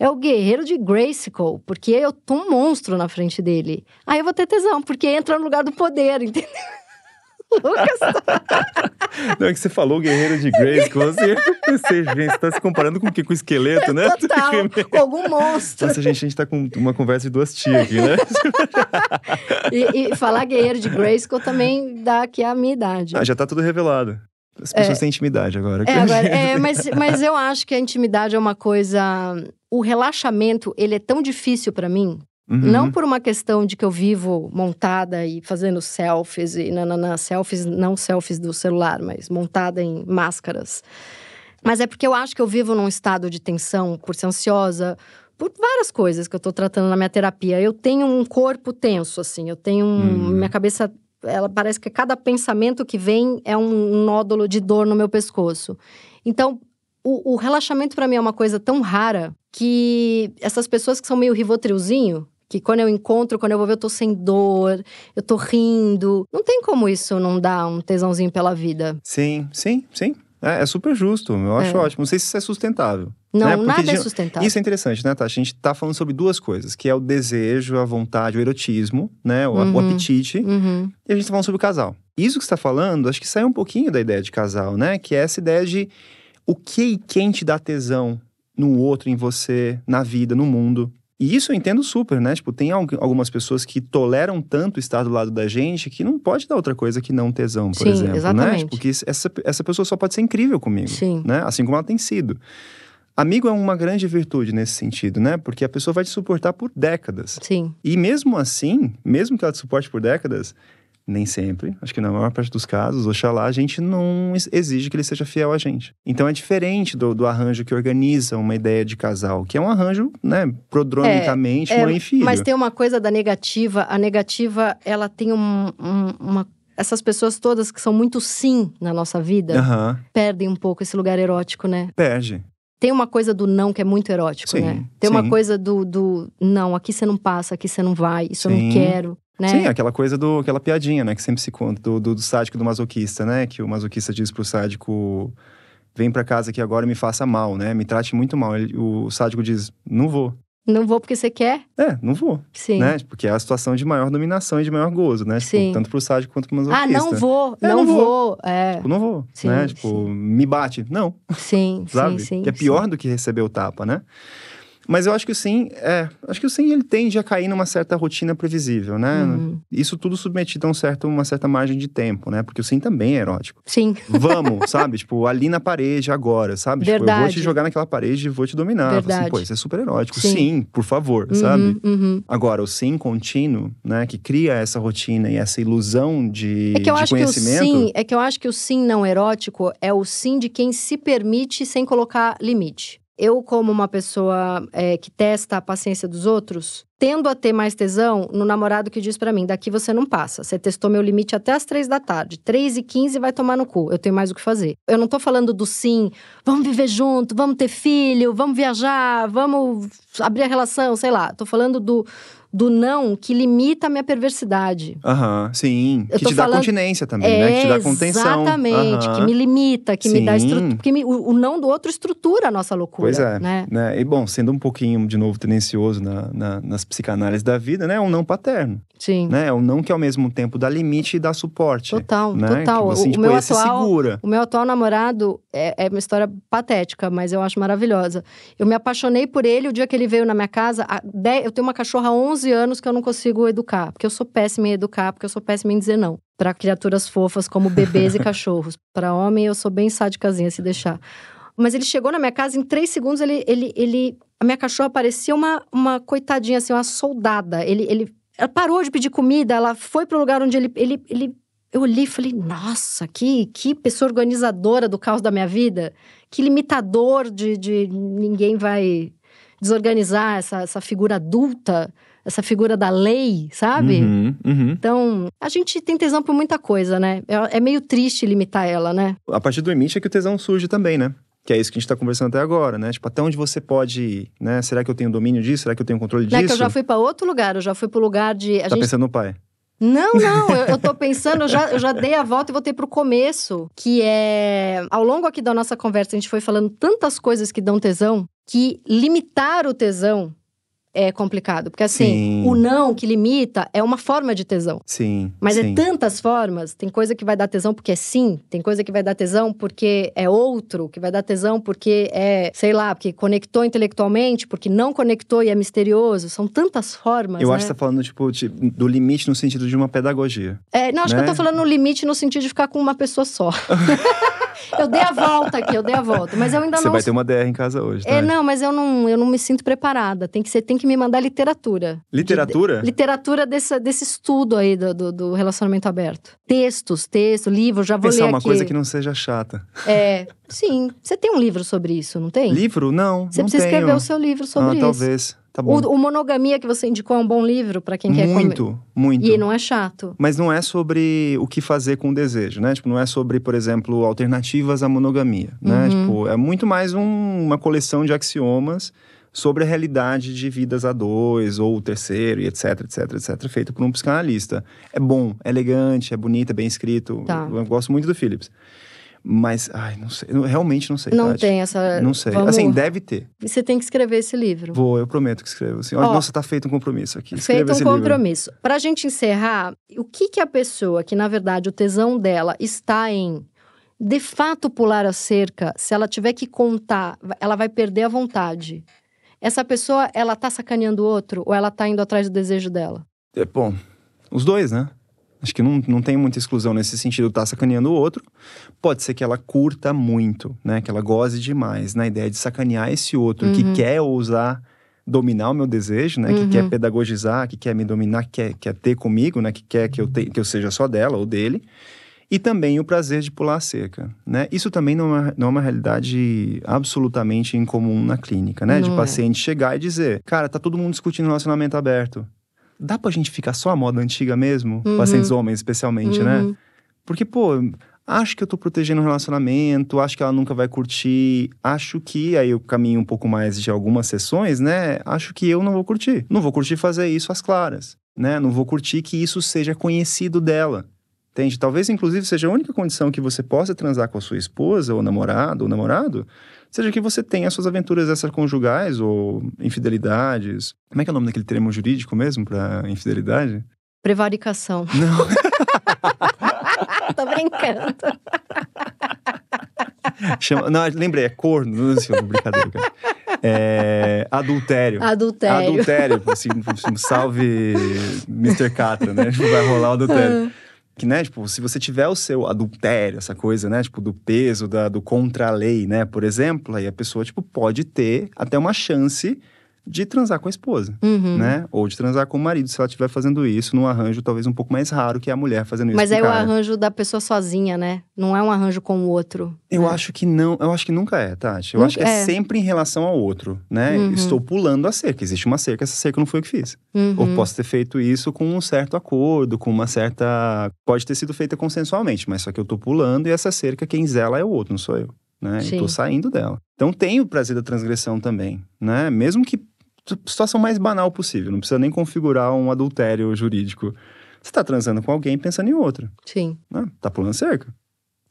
é o guerreiro de Grayskull, porque eu tô um monstro na frente dele. Aí eu vou ter tesão, porque entra no lugar do poder, entendeu? Lucas, Não, é que você falou guerreiro de Grace, que você, você, gente, você tá se comparando com o quê? Com o esqueleto, né? total, com algum monstro. Nossa, gente, a gente tá com uma conversa de duas tias aqui, né? E, e falar guerreiro de Grayskull também dá aqui a minha idade. Ah, já tá tudo revelado. As pessoas têm intimidade agora. É, agora, é, mas, mas eu acho que a intimidade é uma coisa. O relaxamento, ele é tão difícil pra mim. Uhum. Não por uma questão de que eu vivo montada e fazendo selfies, e nananã, selfies, não selfies do celular, mas montada em máscaras. Mas é porque eu acho que eu vivo num estado de tensão, por ser ansiosa, por várias coisas que eu tô tratando na minha terapia. Eu tenho um corpo tenso, assim, eu tenho um. Hum. Minha cabeça. Ela parece que cada pensamento que vem é um nódulo de dor no meu pescoço. Então, o, o relaxamento pra mim é uma coisa tão rara que essas pessoas que são meio rivotrilzinho, que quando eu encontro, quando eu vou ver, eu tô sem dor, eu tô rindo. Não tem como isso não dar um tesãozinho pela vida. Sim, sim, sim. É, é super justo. Eu acho É. ótimo. Não sei se isso é sustentável. Não, né? Porque nada é sustentável. Isso é interessante, né, Tati? A gente tá falando sobre duas coisas, que é o desejo, a vontade, o erotismo, né? O, o Uhum. apetite. Uhum. E a gente tá falando sobre o casal. Isso que você tá falando, acho que sai um pouquinho da ideia de casal, né? Que é essa ideia de o que e quem te dá tesão no outro, em você, na vida, no mundo. E isso eu entendo super, né? Tipo, tem algumas pessoas que toleram tanto estar do lado da gente que não pode dar outra coisa que não tesão, por Sim, exemplo, né? exatamente. né? Porque essa, essa pessoa só pode ser incrível comigo, Sim. né? Assim como ela tem sido. Amigo é uma grande virtude nesse sentido, né? Porque a pessoa vai te suportar por décadas. Sim. E mesmo assim, mesmo que ela te suporte por décadas, nem sempre, acho que na maior parte dos casos, oxalá, a gente não exige que ele seja fiel a gente. Então é diferente do, do arranjo que organiza uma ideia de casal, que é um arranjo, né, prodromicamente, é, mãe e filho. Mas tem uma coisa da negativa, a negativa, ela tem um, um, uma essas pessoas todas que são muito sim na nossa vida uhum. perdem um pouco esse lugar erótico, né? Perde. Tem uma coisa do não que é muito erótico, sim, né? Tem sim. uma coisa do, do não, aqui você não passa, aqui você não vai, isso sim. eu não quero. Né? Sim, aquela coisa do. aquela piadinha, né? Que sempre se conta, do, do, do sádico do masoquista, né? Que o masoquista diz pro sádico: vem pra casa aqui agora e me faça mal, né? Me trate muito mal. Ele, o sádico diz: não vou. Não vou porque você quer? É, não vou. Sim. Né? Porque é a situação de maior dominação e de maior gozo, né? Tipo, Sim. tanto pro sádico quanto pro masoquista. Ah, não vou, É, não, não vou. vou. É. Tipo, não vou, Sim, né? Tipo, sim. me bate. Não, Sim, sabe? sim, sim. que é pior do que receber o tapa, né? Mas eu acho que o sim, é, acho que o sim ele tende a cair numa certa rotina previsível, né? Uhum. Isso tudo submetido a um certo, uma certa margem de tempo, né? Porque o sim também é erótico. Sim, Vamos, sabe? Tipo, ali na parede agora, sabe? Tipo, eu vou Verdade. te jogar naquela parede e vou te dominar. Verdade. Assim, Pô, isso é super erótico. Sim. Sim, por favor, Uhum, sabe? uhum. Agora, o sim contínuo, né? Que cria essa rotina e essa ilusão de, É que eu acho que o conhecimento. sim, é que eu acho que o sim não erótico é o sim de quem se permite sem colocar limite. Eu, como uma pessoa é, que testa a paciência dos outros, tendo a ter mais tesão no namorado que diz pra mim: daqui você não passa. Você testou meu limite até as três da tarde. Três e quinze vai tomar no cu. Eu tenho mais o que fazer. Eu não tô falando do sim, vamos viver junto, vamos ter filho, vamos viajar, vamos abrir a relação, sei lá. Tô falando do, do não que limita a minha perversidade. Aham, sim. Eu que te dá falando- continência também, né? Que te dá contenção. Exatamente, Aham. que me limita, que me dá Sim. estrutura. Porque me- o, não do outro estrutura a nossa loucura. Pois é, Né? né? E bom, sendo um pouquinho, de novo, tendencioso na, na- nas psicanálises da vida, né? É um não paterno, Sim. né? É um não que ao mesmo tempo dá limite e dá suporte. Total, né? total. Você, o, tipo, meu atual. segura. O meu atual namorado é, é uma história patética, mas eu acho maravilhosa. Eu me apaixonei por ele o dia que ele veio na minha casa. dez- eu tenho uma cachorra há 11 anos que eu não consigo educar, porque eu sou péssima em educar, porque eu sou péssima em dizer não. Para criaturas fofas como bebês e cachorros. Para homem, eu sou bem sádicazinha se deixar. Mas ele chegou na minha casa, em três segundos, ele. ele, ele a minha cachorra parecia uma, uma coitadinha, assim, uma soldada. Ele, ele, ela parou de pedir comida, ela foi pro lugar onde ele, ele, ele eu olhei e falei, nossa, que, que pessoa organizadora do caos da minha vida. Que limitador de, de ninguém vai desorganizar essa, essa figura adulta, essa figura da lei, sabe? Uhum, uhum. Então, a gente tem tesão por muita coisa, né? É, é meio triste limitar ela, né? A partir do limite é que o tesão surge também, né? Que é isso que a gente tá conversando até agora, né? Tipo, até onde você pode ir, né? Será que eu tenho domínio disso? Será que eu tenho controle Não é que disso? eu já fui pra outro lugar, eu já fui pro lugar de. A Tá gente... pensando no pai. Não, não, eu, eu tô pensando, eu já, eu já dei a volta e voltei pro começo, que é. Ao longo aqui da nossa conversa, a gente foi falando tantas coisas que dão tesão, que limitar o tesão é complicado. Porque assim, Sim. o não que limita é uma forma de tesão. Sim. Mas sim. é tantas formas. Tem coisa que vai dar tesão porque é sim, tem coisa que vai dar tesão porque é outro, que vai dar tesão porque é, sei lá, porque conectou intelectualmente, porque não conectou e é misterioso. São tantas formas. Eu né? acho que você tá falando, tipo, de- do limite no sentido de uma pedagogia. É, não, acho que eu né? tô falando no limite no sentido de ficar com uma pessoa só. eu dei a volta aqui, eu dei a volta. Mas eu ainda Você não. vai ter uma DR em casa hoje, tá? É, não, mas eu não, eu não me sinto preparada. Tem que, ser, tem que me mandar literatura. Literatura? Literatura desse, desse estudo aí do, do, do relacionamento aberto. Textos, texto, livro, já vou Pensar ler uma aqui. coisa que não seja chata. É, sim. Você tem um livro sobre isso, não tem? Livro? Não, Você não precisa tenho. escrever o seu livro sobre ah, isso. talvez. Tá bom. O, o Monogamia que você indicou é um bom livro pra quem quer comer. muito, muito. E não é chato. Mas não é sobre o que fazer com o desejo, né? Tipo, não é sobre, por exemplo, alternativas à monogamia, né? Uhum. Tipo, é muito mais um- uma coleção de axiomas sobre a realidade de vidas a dois, ou o terceiro, e etc, etc, etc, feito por um psicanalista. É bom, é elegante, é bonito, é bem escrito. Tá. Eu gosto muito do Phillips. Mas, ai, não sei, eu realmente não sei, Não Tati. tem essa. Não sei. Vamos- Assim, deve ter. Você tem que escrever esse livro. Vou, eu prometo que escrevo. Assim, nossa, tá feito um compromisso aqui. Escreva Feito um compromisso. Pra gente encerrar, o que que a pessoa que, na verdade, o tesão dela está em de fato pular a cerca, se ela tiver que contar, ela vai perder a vontade. essa pessoa, ela tá sacaneando o outro ou ela tá indo atrás do desejo dela? É, bom, os dois, né? Acho que não, não tem muita exclusão nesse sentido, tá sacaneando o outro. Pode ser que ela curta muito, né? Que ela goze demais na ideia de sacanear esse outro uhum. que quer ousar dominar o meu desejo, né? Uhum. Que quer pedagogizar, que quer me dominar, que quer, quer ter comigo, né? Que quer que eu, te, que eu seja só dela ou dele. E também o prazer de pular a cerca, né? Isso também não é, não é uma realidade absolutamente incomum na clínica, né? Não de paciente é. chegar e dizer, cara, tá todo mundo discutindo relacionamento aberto dá pra gente ficar só a moda antiga mesmo? Uhum. Pacientes homens, especialmente, né? uhum. né? Porque, pô, acho que eu tô protegendo o um relacionamento, acho que ela nunca vai curtir, acho que, aí eu caminho um pouco mais de algumas sessões, né? Acho que eu não vou curtir. Não vou curtir fazer isso às claras, né? Não vou curtir que isso seja conhecido dela. Entende? Talvez, inclusive, seja a única condição que você possa transar com a sua esposa, ou namorado, ou namorado, seja que você tenha suas aventuras extraconjugais ou infidelidades. Como é que é o nome daquele termo jurídico mesmo para infidelidade? Prevaricação. Não. Tô brincando. Chama, não, lembrei, é corno. Não sei, brincadeira, cara. É, adultério. Adultério. Adultério. Assim, salve Mr. Catra, né? Vai rolar o adultério. Que, né, tipo, se você tiver o seu adultério, essa coisa, né, tipo, do peso, da, do contra-lei, né, por exemplo, aí a pessoa, tipo, pode ter até uma chance de transar com a esposa, uhum. né? Ou de transar com o marido, se ela estiver fazendo isso num arranjo talvez um pouco mais raro que a mulher fazendo isso Mas é o arranjo da pessoa sozinha, né? Não é um arranjo com o outro. Eu né? acho que não, eu acho que nunca é, Tati. Eu nunca acho que é, é, sempre em relação ao outro, né? Uhum. Estou pulando a cerca, existe uma cerca, essa cerca não foi eu que fiz. Uhum. Ou posso ter feito isso com um certo acordo, com uma certa... Pode ter sido feita consensualmente, mas só que eu tô pulando e essa cerca quem zela é o outro, não sou eu. Né? Eu tô saindo dela. Então tem o prazer da transgressão também, né? Mesmo que situação mais banal possível, não precisa nem configurar um adultério jurídico. Você tá transando com alguém pensando em outra. Sim. Né? Tá pulando cerca.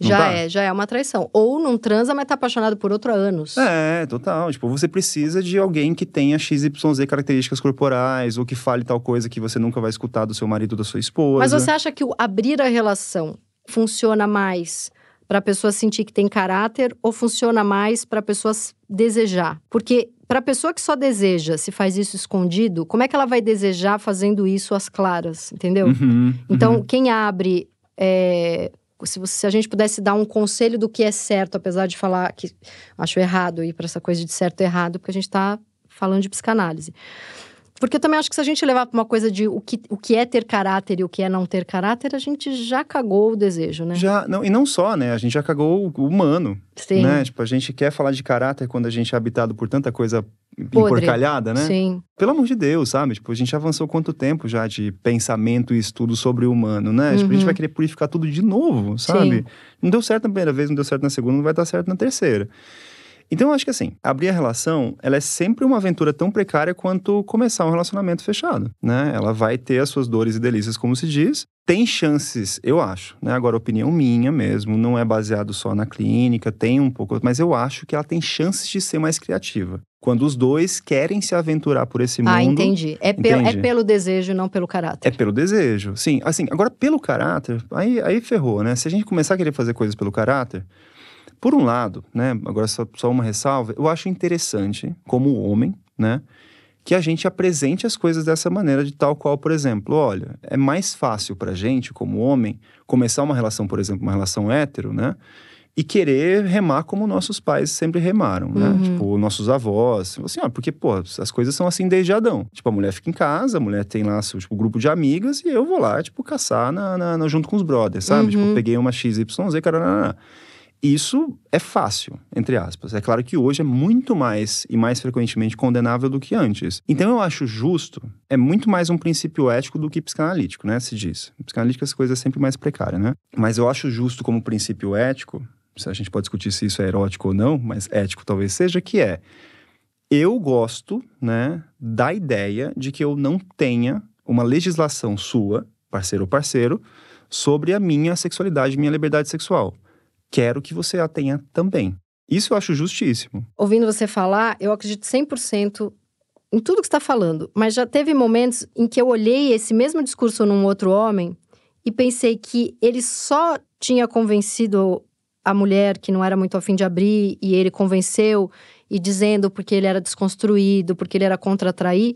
Não já tá? é, já é uma traição. Ou não transa, mas tá apaixonado por outro há anos. É, total. Tipo, você precisa de alguém que tenha XYZ características corporais, ou que fale tal coisa que você nunca vai escutar do seu marido ou da sua esposa. Mas você acha que o abrir a relação funciona mais para a pessoa sentir que tem caráter ou funciona mais para a pessoa desejar? Porque para a pessoa que só deseja, se faz isso escondido, como é que ela vai desejar fazendo isso às claras, entendeu? Uhum, então, uhum. quem abre. É, se, se, a gente pudesse dar um conselho do que é certo, apesar de falar que acho errado ir para essa coisa de certo e errado, porque a gente está falando de psicanálise. Porque eu também acho que se a gente levar para uma coisa de o que, o que é ter caráter e o que é não ter caráter, a gente já cagou o desejo, né? Já, não, e não só, né? A gente já cagou o humano. Sim. Né? Tipo, a gente quer falar de caráter quando a gente é habitado por tanta coisa Podre. emporcalhada, né? Sim. Pelo amor de Deus, sabe? Tipo, a gente avançou quanto tempo já de pensamento e estudo sobre o humano, né? Uhum. Tipo, a gente uhum. vai querer purificar tudo de novo, sabe? Sim. Não deu certo na primeira vez, não deu certo na segunda, não vai dar certo na terceira. Então, eu acho que assim, abrir a relação, ela é sempre uma aventura tão precária quanto começar um relacionamento fechado, né? Ela vai ter as suas dores e delícias, como se diz. Tem chances, eu acho, né? Agora, opinião minha mesmo, não é baseado só na clínica, tem um pouco, mas eu acho que ela tem chances de ser mais criativa. Quando os dois querem se aventurar por esse ah, mundo. Ah, entendi. É, pelo, é pelo desejo, não pelo caráter. É pelo desejo. Sim, assim, agora pelo caráter, aí, aí ferrou, né? Se a gente começar a querer fazer coisas pelo caráter, por um lado, né, agora só, só uma ressalva, eu acho interessante, como homem, né, que a gente apresente as coisas dessa maneira, de tal qual, por exemplo, olha, é mais fácil pra gente, como homem, começar uma relação, por exemplo, uma relação hétero, né, e querer remar como nossos pais sempre remaram, né? Uhum. Tipo, nossos avós. Assim, ó, porque, pô, as coisas são assim desde Adão. Tipo, a mulher fica em casa, a mulher tem lá seu tipo, grupo de amigas e eu vou lá, tipo, caçar na, na, na junto com os brothers, sabe? Tipo, uhum. Tipo, peguei uma XYZ, cara, isso é fácil, entre aspas. É claro que hoje é muito mais e mais frequentemente condenável do que antes. Então eu acho justo, é muito mais um princípio ético do que psicanalítico, né? Se diz. Em psicanalítica essa coisa é sempre mais precária, né? Mas eu acho justo como princípio ético, a gente pode discutir se isso é erótico ou não, mas ético talvez seja, que é eu gosto, né, da ideia de que eu não tenha uma legislação sua, parceiro ou parceiro, sobre a minha sexualidade, minha liberdade sexual quero que você a tenha também. Isso eu acho justíssimo. Ouvindo você falar, eu acredito 100% em tudo que está falando, mas já teve momentos em que eu olhei esse mesmo discurso num outro homem e pensei que ele só tinha convencido a mulher que não era muito afim de abrir e ele convenceu e dizendo porque ele era desconstruído, porque ele era contra trair,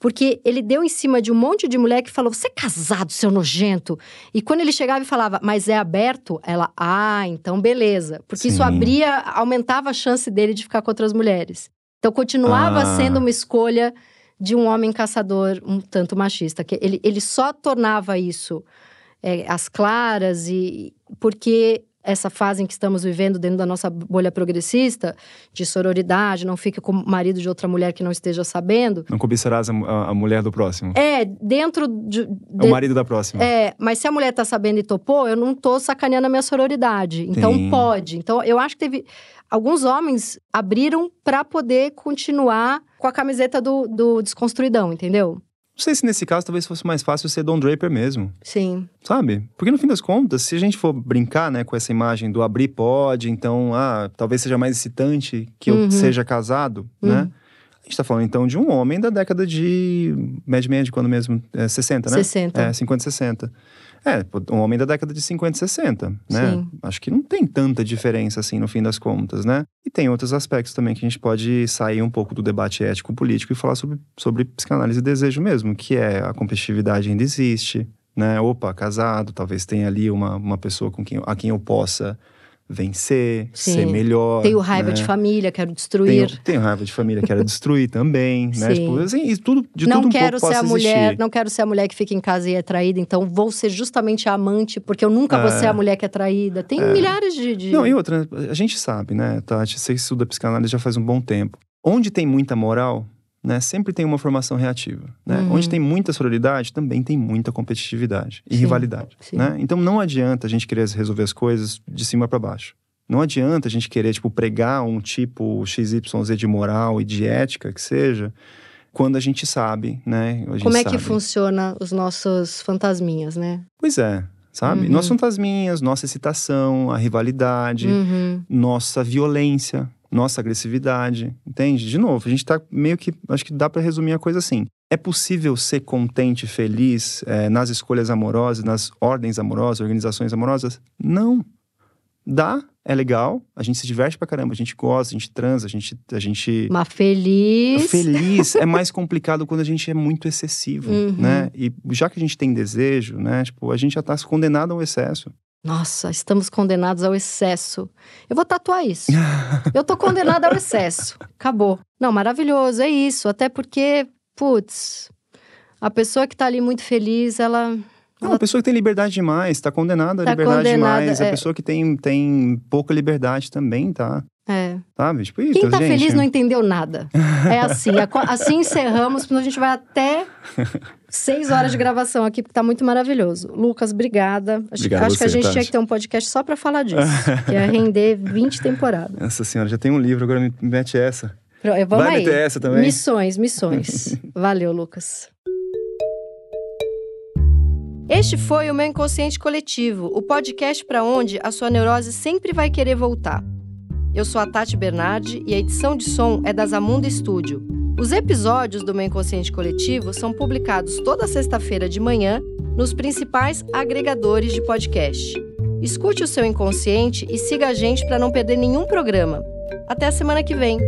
porque ele deu em cima de um monte de mulher que falou: Você é casado, seu nojento. E quando ele chegava e falava, mas é aberto, ela, ah, então beleza. Porque Sim. isso abria, aumentava a chance dele de ficar com outras mulheres. Então continuava ah. sendo uma escolha de um homem caçador um tanto machista. que Ele, ele só tornava isso é, às claras e porque essa fase em que estamos vivendo dentro da nossa bolha progressista, de sororidade, não fique com o marido de outra mulher que não esteja sabendo. Não cobiçarás a, a, a mulher do próximo. É, dentro de, de, É o marido da próxima. É, mas se a mulher tá sabendo e topou, eu não tô sacaneando a minha sororidade. Então Sim. pode. Então eu acho que teve. Alguns homens abriram para poder continuar com a camiseta do, do desconstruidão, entendeu? Não sei se nesse caso talvez fosse mais fácil ser Don Draper mesmo. Sim. Sabe? Porque no fim das contas, se a gente for brincar, né, com essa imagem do abrir pode, então, ah, talvez seja mais excitante que uhum. eu seja casado, né? uhum. né? A gente tá falando então de um homem da década de. média média, quando mesmo? É, 60, né? 60. É, 50, 60. É, um homem da década de 50 e 60, né? Sim. Acho que não tem tanta diferença assim no fim das contas, né? E tem outros aspectos também que a gente pode sair um pouco do debate ético-político e falar sobre, sobre psicanálise e desejo mesmo, que é a competitividade ainda existe, né? Opa, casado, talvez tenha ali uma, uma pessoa com quem, a quem eu possa vencer, Sim. ser melhor. Tenho raiva né? de família, quero destruir. Tenho, tenho, raiva de família, quero destruir também, né? Tipo, assim, e tudo, de não tudo um quero ser a mulher, Não quero ser a mulher que fica em casa e é traída, então vou ser justamente a amante, porque eu nunca é, vou ser a mulher que é traída. Tem é. milhares de, de, Não, e outra, a gente sabe, né, Tati? Você estuda psicanálise já faz um bom tempo. Onde tem muita moral, né, sempre tem uma formação reativa. Né? Uhum. Onde tem muita sororidade, também tem muita competitividade e sim, rivalidade. Sim. Né? Então não adianta a gente querer resolver as coisas de cima para baixo. Não adianta a gente querer, tipo, pregar um tipo XYZ de moral e de ética que seja, quando a gente sabe, né? Gente Como é sabe. que funciona os nossos fantasminhas, né? Pois é, sabe? Uhum. Nossos fantasminhas, nossa excitação, a rivalidade, uhum. nossa violência, nossa agressividade, entende? De novo, a gente tá meio que, acho que dá para resumir a coisa assim. É possível ser contente, feliz é, nas escolhas amorosas, nas ordens amorosas, organizações amorosas? Não. Dá, é legal, a gente se diverte pra caramba, a gente gosta, a gente transa, a gente. A gente... Mas feliz. Feliz é mais complicado quando a gente é muito excessivo, uhum. né? E já que a gente tem desejo, né? Tipo, a gente já tá condenado ao excesso. Nossa, estamos condenados ao excesso. Eu vou tatuar isso. Eu tô condenada ao excesso. Acabou. Não, maravilhoso, é isso. Até porque, putz, a pessoa que tá ali muito feliz, ela não, a pessoa que tem liberdade demais, está condenada a tá liberdade condenada, demais. É. A pessoa que tem, tem pouca liberdade também, tá? É. Sabe? Tipo, Quem tá gente... feliz não entendeu nada. É assim. assim encerramos, porque a gente vai até seis horas de gravação aqui, porque tá muito maravilhoso. Lucas, obrigada. Acho, Obrigado acho você, que a gente Tati. tinha que ter um podcast só para falar disso. que ia render 20 temporadas. Nossa senhora, já tem um livro, agora me mete essa. Vamos vai aí. meter essa também? Missões, missões. Valeu, Lucas. Este foi o meu Inconsciente Coletivo, o podcast para onde a sua neurose sempre vai querer voltar. Eu sou a Tati Bernardi e a edição de som é da Zamunda Studio. Os episódios do meu Inconsciente Coletivo são publicados toda sexta-feira de manhã nos principais agregadores de podcast. Escute o seu inconsciente e siga a gente para não perder nenhum programa. Até a semana que vem!